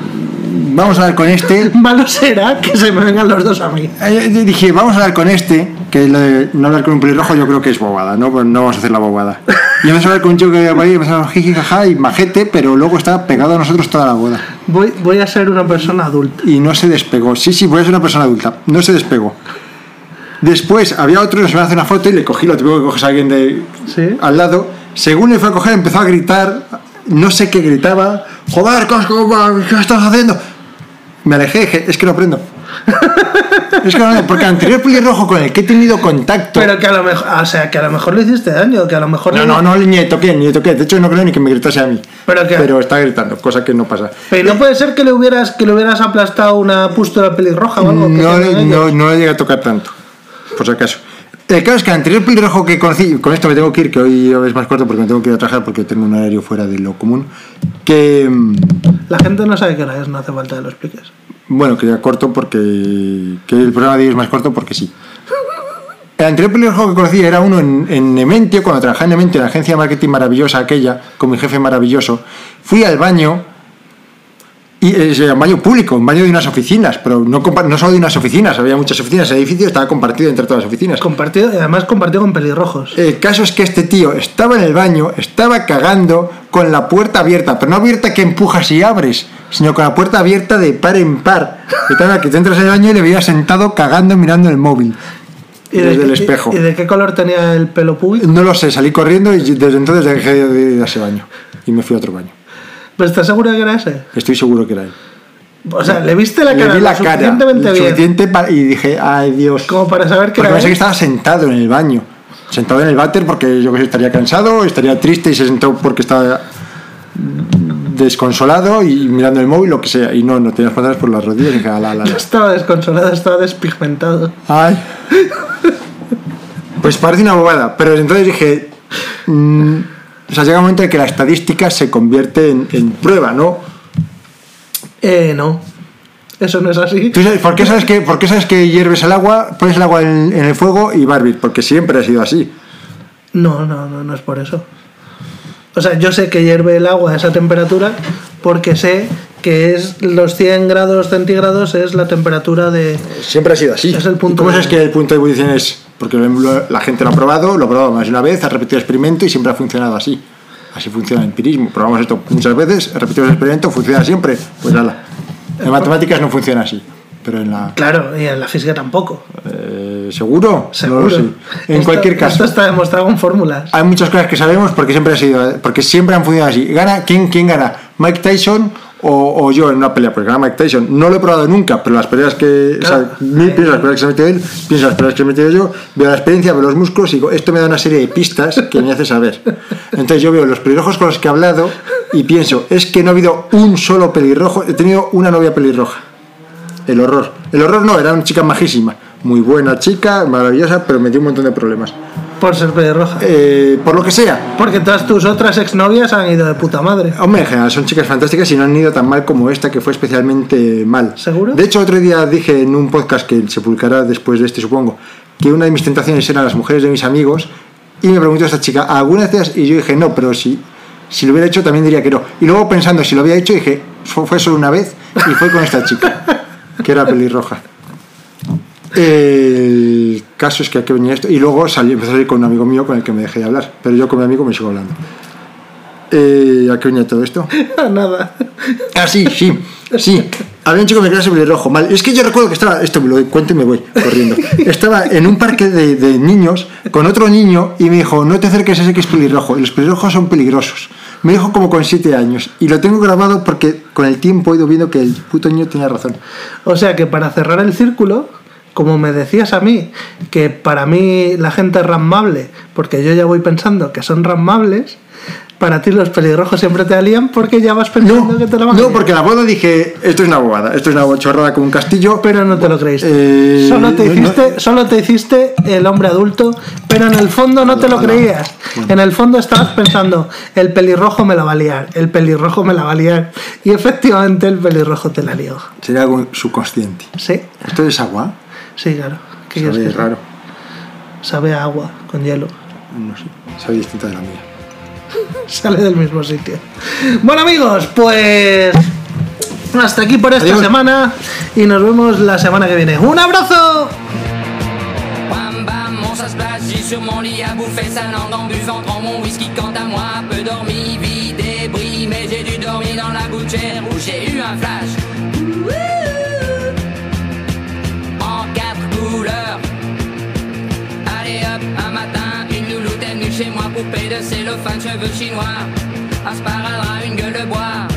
vamos a hablar con este. (laughs) Malo será que se me vengan los dos a mí. Eh, dije, vamos a hablar con este, que lo de no hablar con un pelirrojo yo creo que es bobada, ¿no? Pues no vamos a hacer la bobada. (laughs) Y empezamos a hablar con un chico que había por ahí, empezamos a jiji, jaja, y majete, pero luego estaba pegado a nosotros toda la boda. Voy, voy a ser una persona adulta. Y no se despegó. Sí, sí, voy a ser una persona adulta. No se despegó. Después había otro que se me hace una foto y le cogí, lo típico que coges a alguien de Sí. al lado. Según le fue a coger, empezó a gritar, no sé qué gritaba. Joder, ¿qué estás haciendo? Me alejé dije, es que no aprendo. (laughs) es que no porque el anterior pelirrojo con el que he tenido contacto. Pero que a lo mejor. O sea, que a lo mejor le hiciste daño, que a lo mejor. no, le- no, no, ni le toqué, ni le toqué. De hecho, no creo ni que me gritase a mí. ¿Pero qué? Pero está gritando, cosa que no pasa. Pero no puede ser que le hubieras, que le hubieras aplastado una pústula pelirroja o algo. que No, no, ellos. no le llegué a tocar tanto, por si acaso. El caso es que el anterior pelirrojo que conocí, con esto me tengo que ir, que hoy es más corto porque me tengo que ir a trabajar porque tengo un horario fuera de lo común, que, mm, La gente no sabe qué hora es, no hace falta que lo expliques. bueno, que ya corto porque, que el programa de hoy es más corto porque sí. El anterior pelirrojo que conocí era uno en, en Nementio, cuando trabajaba en Nementio, en la agencia de marketing maravillosa aquella, con mi jefe maravilloso. Fui al baño, y es un baño público, un baño de unas oficinas, pero no, no solo de unas oficinas, había muchas oficinas, el edificio estaba compartido entre todas las oficinas. Compartido, además compartido con pelirrojos. El caso es que este tío estaba en el baño, estaba cagando con la puerta abierta, pero no abierta que empujas y abres, sino con la puerta abierta de par en par. De tal que te entras en el baño y le veías sentado cagando mirando el móvil. ¿Y de desde el qué- espejo. ¿Y de qué color tenía el pelo público? No lo sé, salí corriendo y desde entonces dejé de ir a ese baño. Y me fui a otro baño. ¿Pero estás seguro de que era ese? Estoy seguro que era él. O sea, le viste la Le cara vi lo la cara suficientemente lo bien suficiente y dije, ay Dios. como para saber que Porque era pensé que estaba sentado en el baño. Sentado en el váter porque yo que sé, estaría cansado, estaría triste y se sentó porque estaba desconsolado y mirando el móvil, lo que sea. Y no, no tenía las pantalones por las rodillas y dije. No (laughs) estaba desconsolado, estaba despigmentado. Ay. (laughs) Pues parece una bobada, pero entonces dije, mm, o sea, llega un momento en que la estadística se convierte en, en prueba, ¿no? Eh, no. Eso no es así. ¿Tú sabes, ¿por, qué sabes que, ¿Por qué sabes que hierves el agua, pones el agua en, en el fuego y hervir? Porque siempre ha sido así. No, no, no, no es por eso. O sea, yo sé que hierve el agua a esa temperatura porque sé que es los 100 grados centígrados es la temperatura de... Siempre ha sido así. Es el punto ¿Cómo de- sabes que el punto de ebullición es? Porque lo- la gente lo ha probado, lo ha probado más de una vez, ha repetido el experimento y siempre ha funcionado así. Así funciona el empirismo. Probamos esto muchas veces, repetimos el experimento, funciona siempre. Pues ala. En matemáticas no funciona así. Pero en la. Claro, y en la física tampoco. eh, Eh, ¿Seguro? Seguro. No lo sé. En Esto- cualquier caso. Esto está demostrado con fórmulas. Hay muchas cosas que sabemos porque siempre ha sido, porque siempre han funcionado así. ¿Gana quién, quién gana? ¿Mike Tyson o, o yo en una pelea? Gana Mike Tyson. No lo he probado nunca, pero las peleas que. Claro. O sea, ni pienso las peleas que se ha metido él, pienso las peleas que he metido yo, veo la experiencia, veo los músculos y digo, esto me da una serie de pistas que me hace saber. Entonces yo veo los pelirrojos con los que he hablado y pienso, es que no ha habido un solo pelirrojo, he tenido una novia pelirroja. El horror. El horror no, era una chica majísima. Muy buena chica, maravillosa, pero me dio un montón de problemas. Por ser pelirroja. Eh, por lo que sea, Porque todas tus otras exnovias han ido de puta madre. Hombre, en general son chicas fantásticas y no han ido tan mal como esta, que fue especialmente mal. ¿Seguro? De hecho, otro día dije en un podcast que se publicará después de este, supongo, que una de mis tentaciones eran las mujeres de mis amigos. Y me preguntó esta chica, ¿alguna de ellas? Y yo dije, no, pero si, si lo hubiera hecho también diría que no. Y luego pensando si lo había hecho, dije, fue, fue solo una vez y fue con esta chica, que era pelirroja. El caso es que aquí venía esto. Y luego salí, empecé a salir con un amigo mío con el que me dejé de hablar. Pero yo con mi amigo me sigo hablando. Eh, ¿A qué venía todo esto? (laughs) Nada. Ah, sí, sí, sí. Había un chico que me quedaba pelirrojo. Mal. Es que yo recuerdo que estaba, esto me lo cuento y me voy corriendo. Estaba en un parque de, de niños con otro niño y me dijo, no te acerques a ese que es pelirrojo. Y los pelirrojos son peligrosos. Me dijo como con siete años. Y lo tengo grabado porque con el tiempo he ido viendo que el puto niño tenía razón. O sea que para cerrar el círculo, como me decías a mí, que para mí la gente es ramable, porque yo ya voy pensando que son ramables, para ti los pelirrojos siempre te alían porque ya vas pensando No, que te la van a no, porque la boda dije, esto es una bobada, esto es una chorrada como un castillo. Pero no te lo creíste. Eh, solo, te no- hiciste, solo te hiciste el hombre adulto, pero en el fondo no te lo creías. En el fondo estabas pensando, el pelirrojo me la va a liar, el pelirrojo me la va a liar. Y efectivamente el pelirrojo te la lió. Sería algo subconsciente. Sí, ¿Esto es agua? Sí, claro. ¿Qué quieres Sabe que sea? raro. Sabe a agua con hielo. No sé. Sabe distinta de la mía. (laughs) Sale del mismo sitio. Bueno amigos, pues hasta aquí por esta Adiós. semana y nos vemos la semana que viene. ¡Un abrazo! Bam bam, on ça se place, j'ai sur mon lit à bouffer sa langue en buvant grand mon whisky. Quant à moi, peu dormi, vie débris, mais j'ai dû dormir dans la gouttière où j'ai eu un flash. chez moi, poupée de cellophane, cheveux chinois. Asparadrap, une gueule de bois.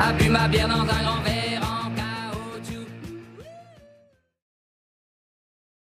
A bu ma bière dans un grand verre.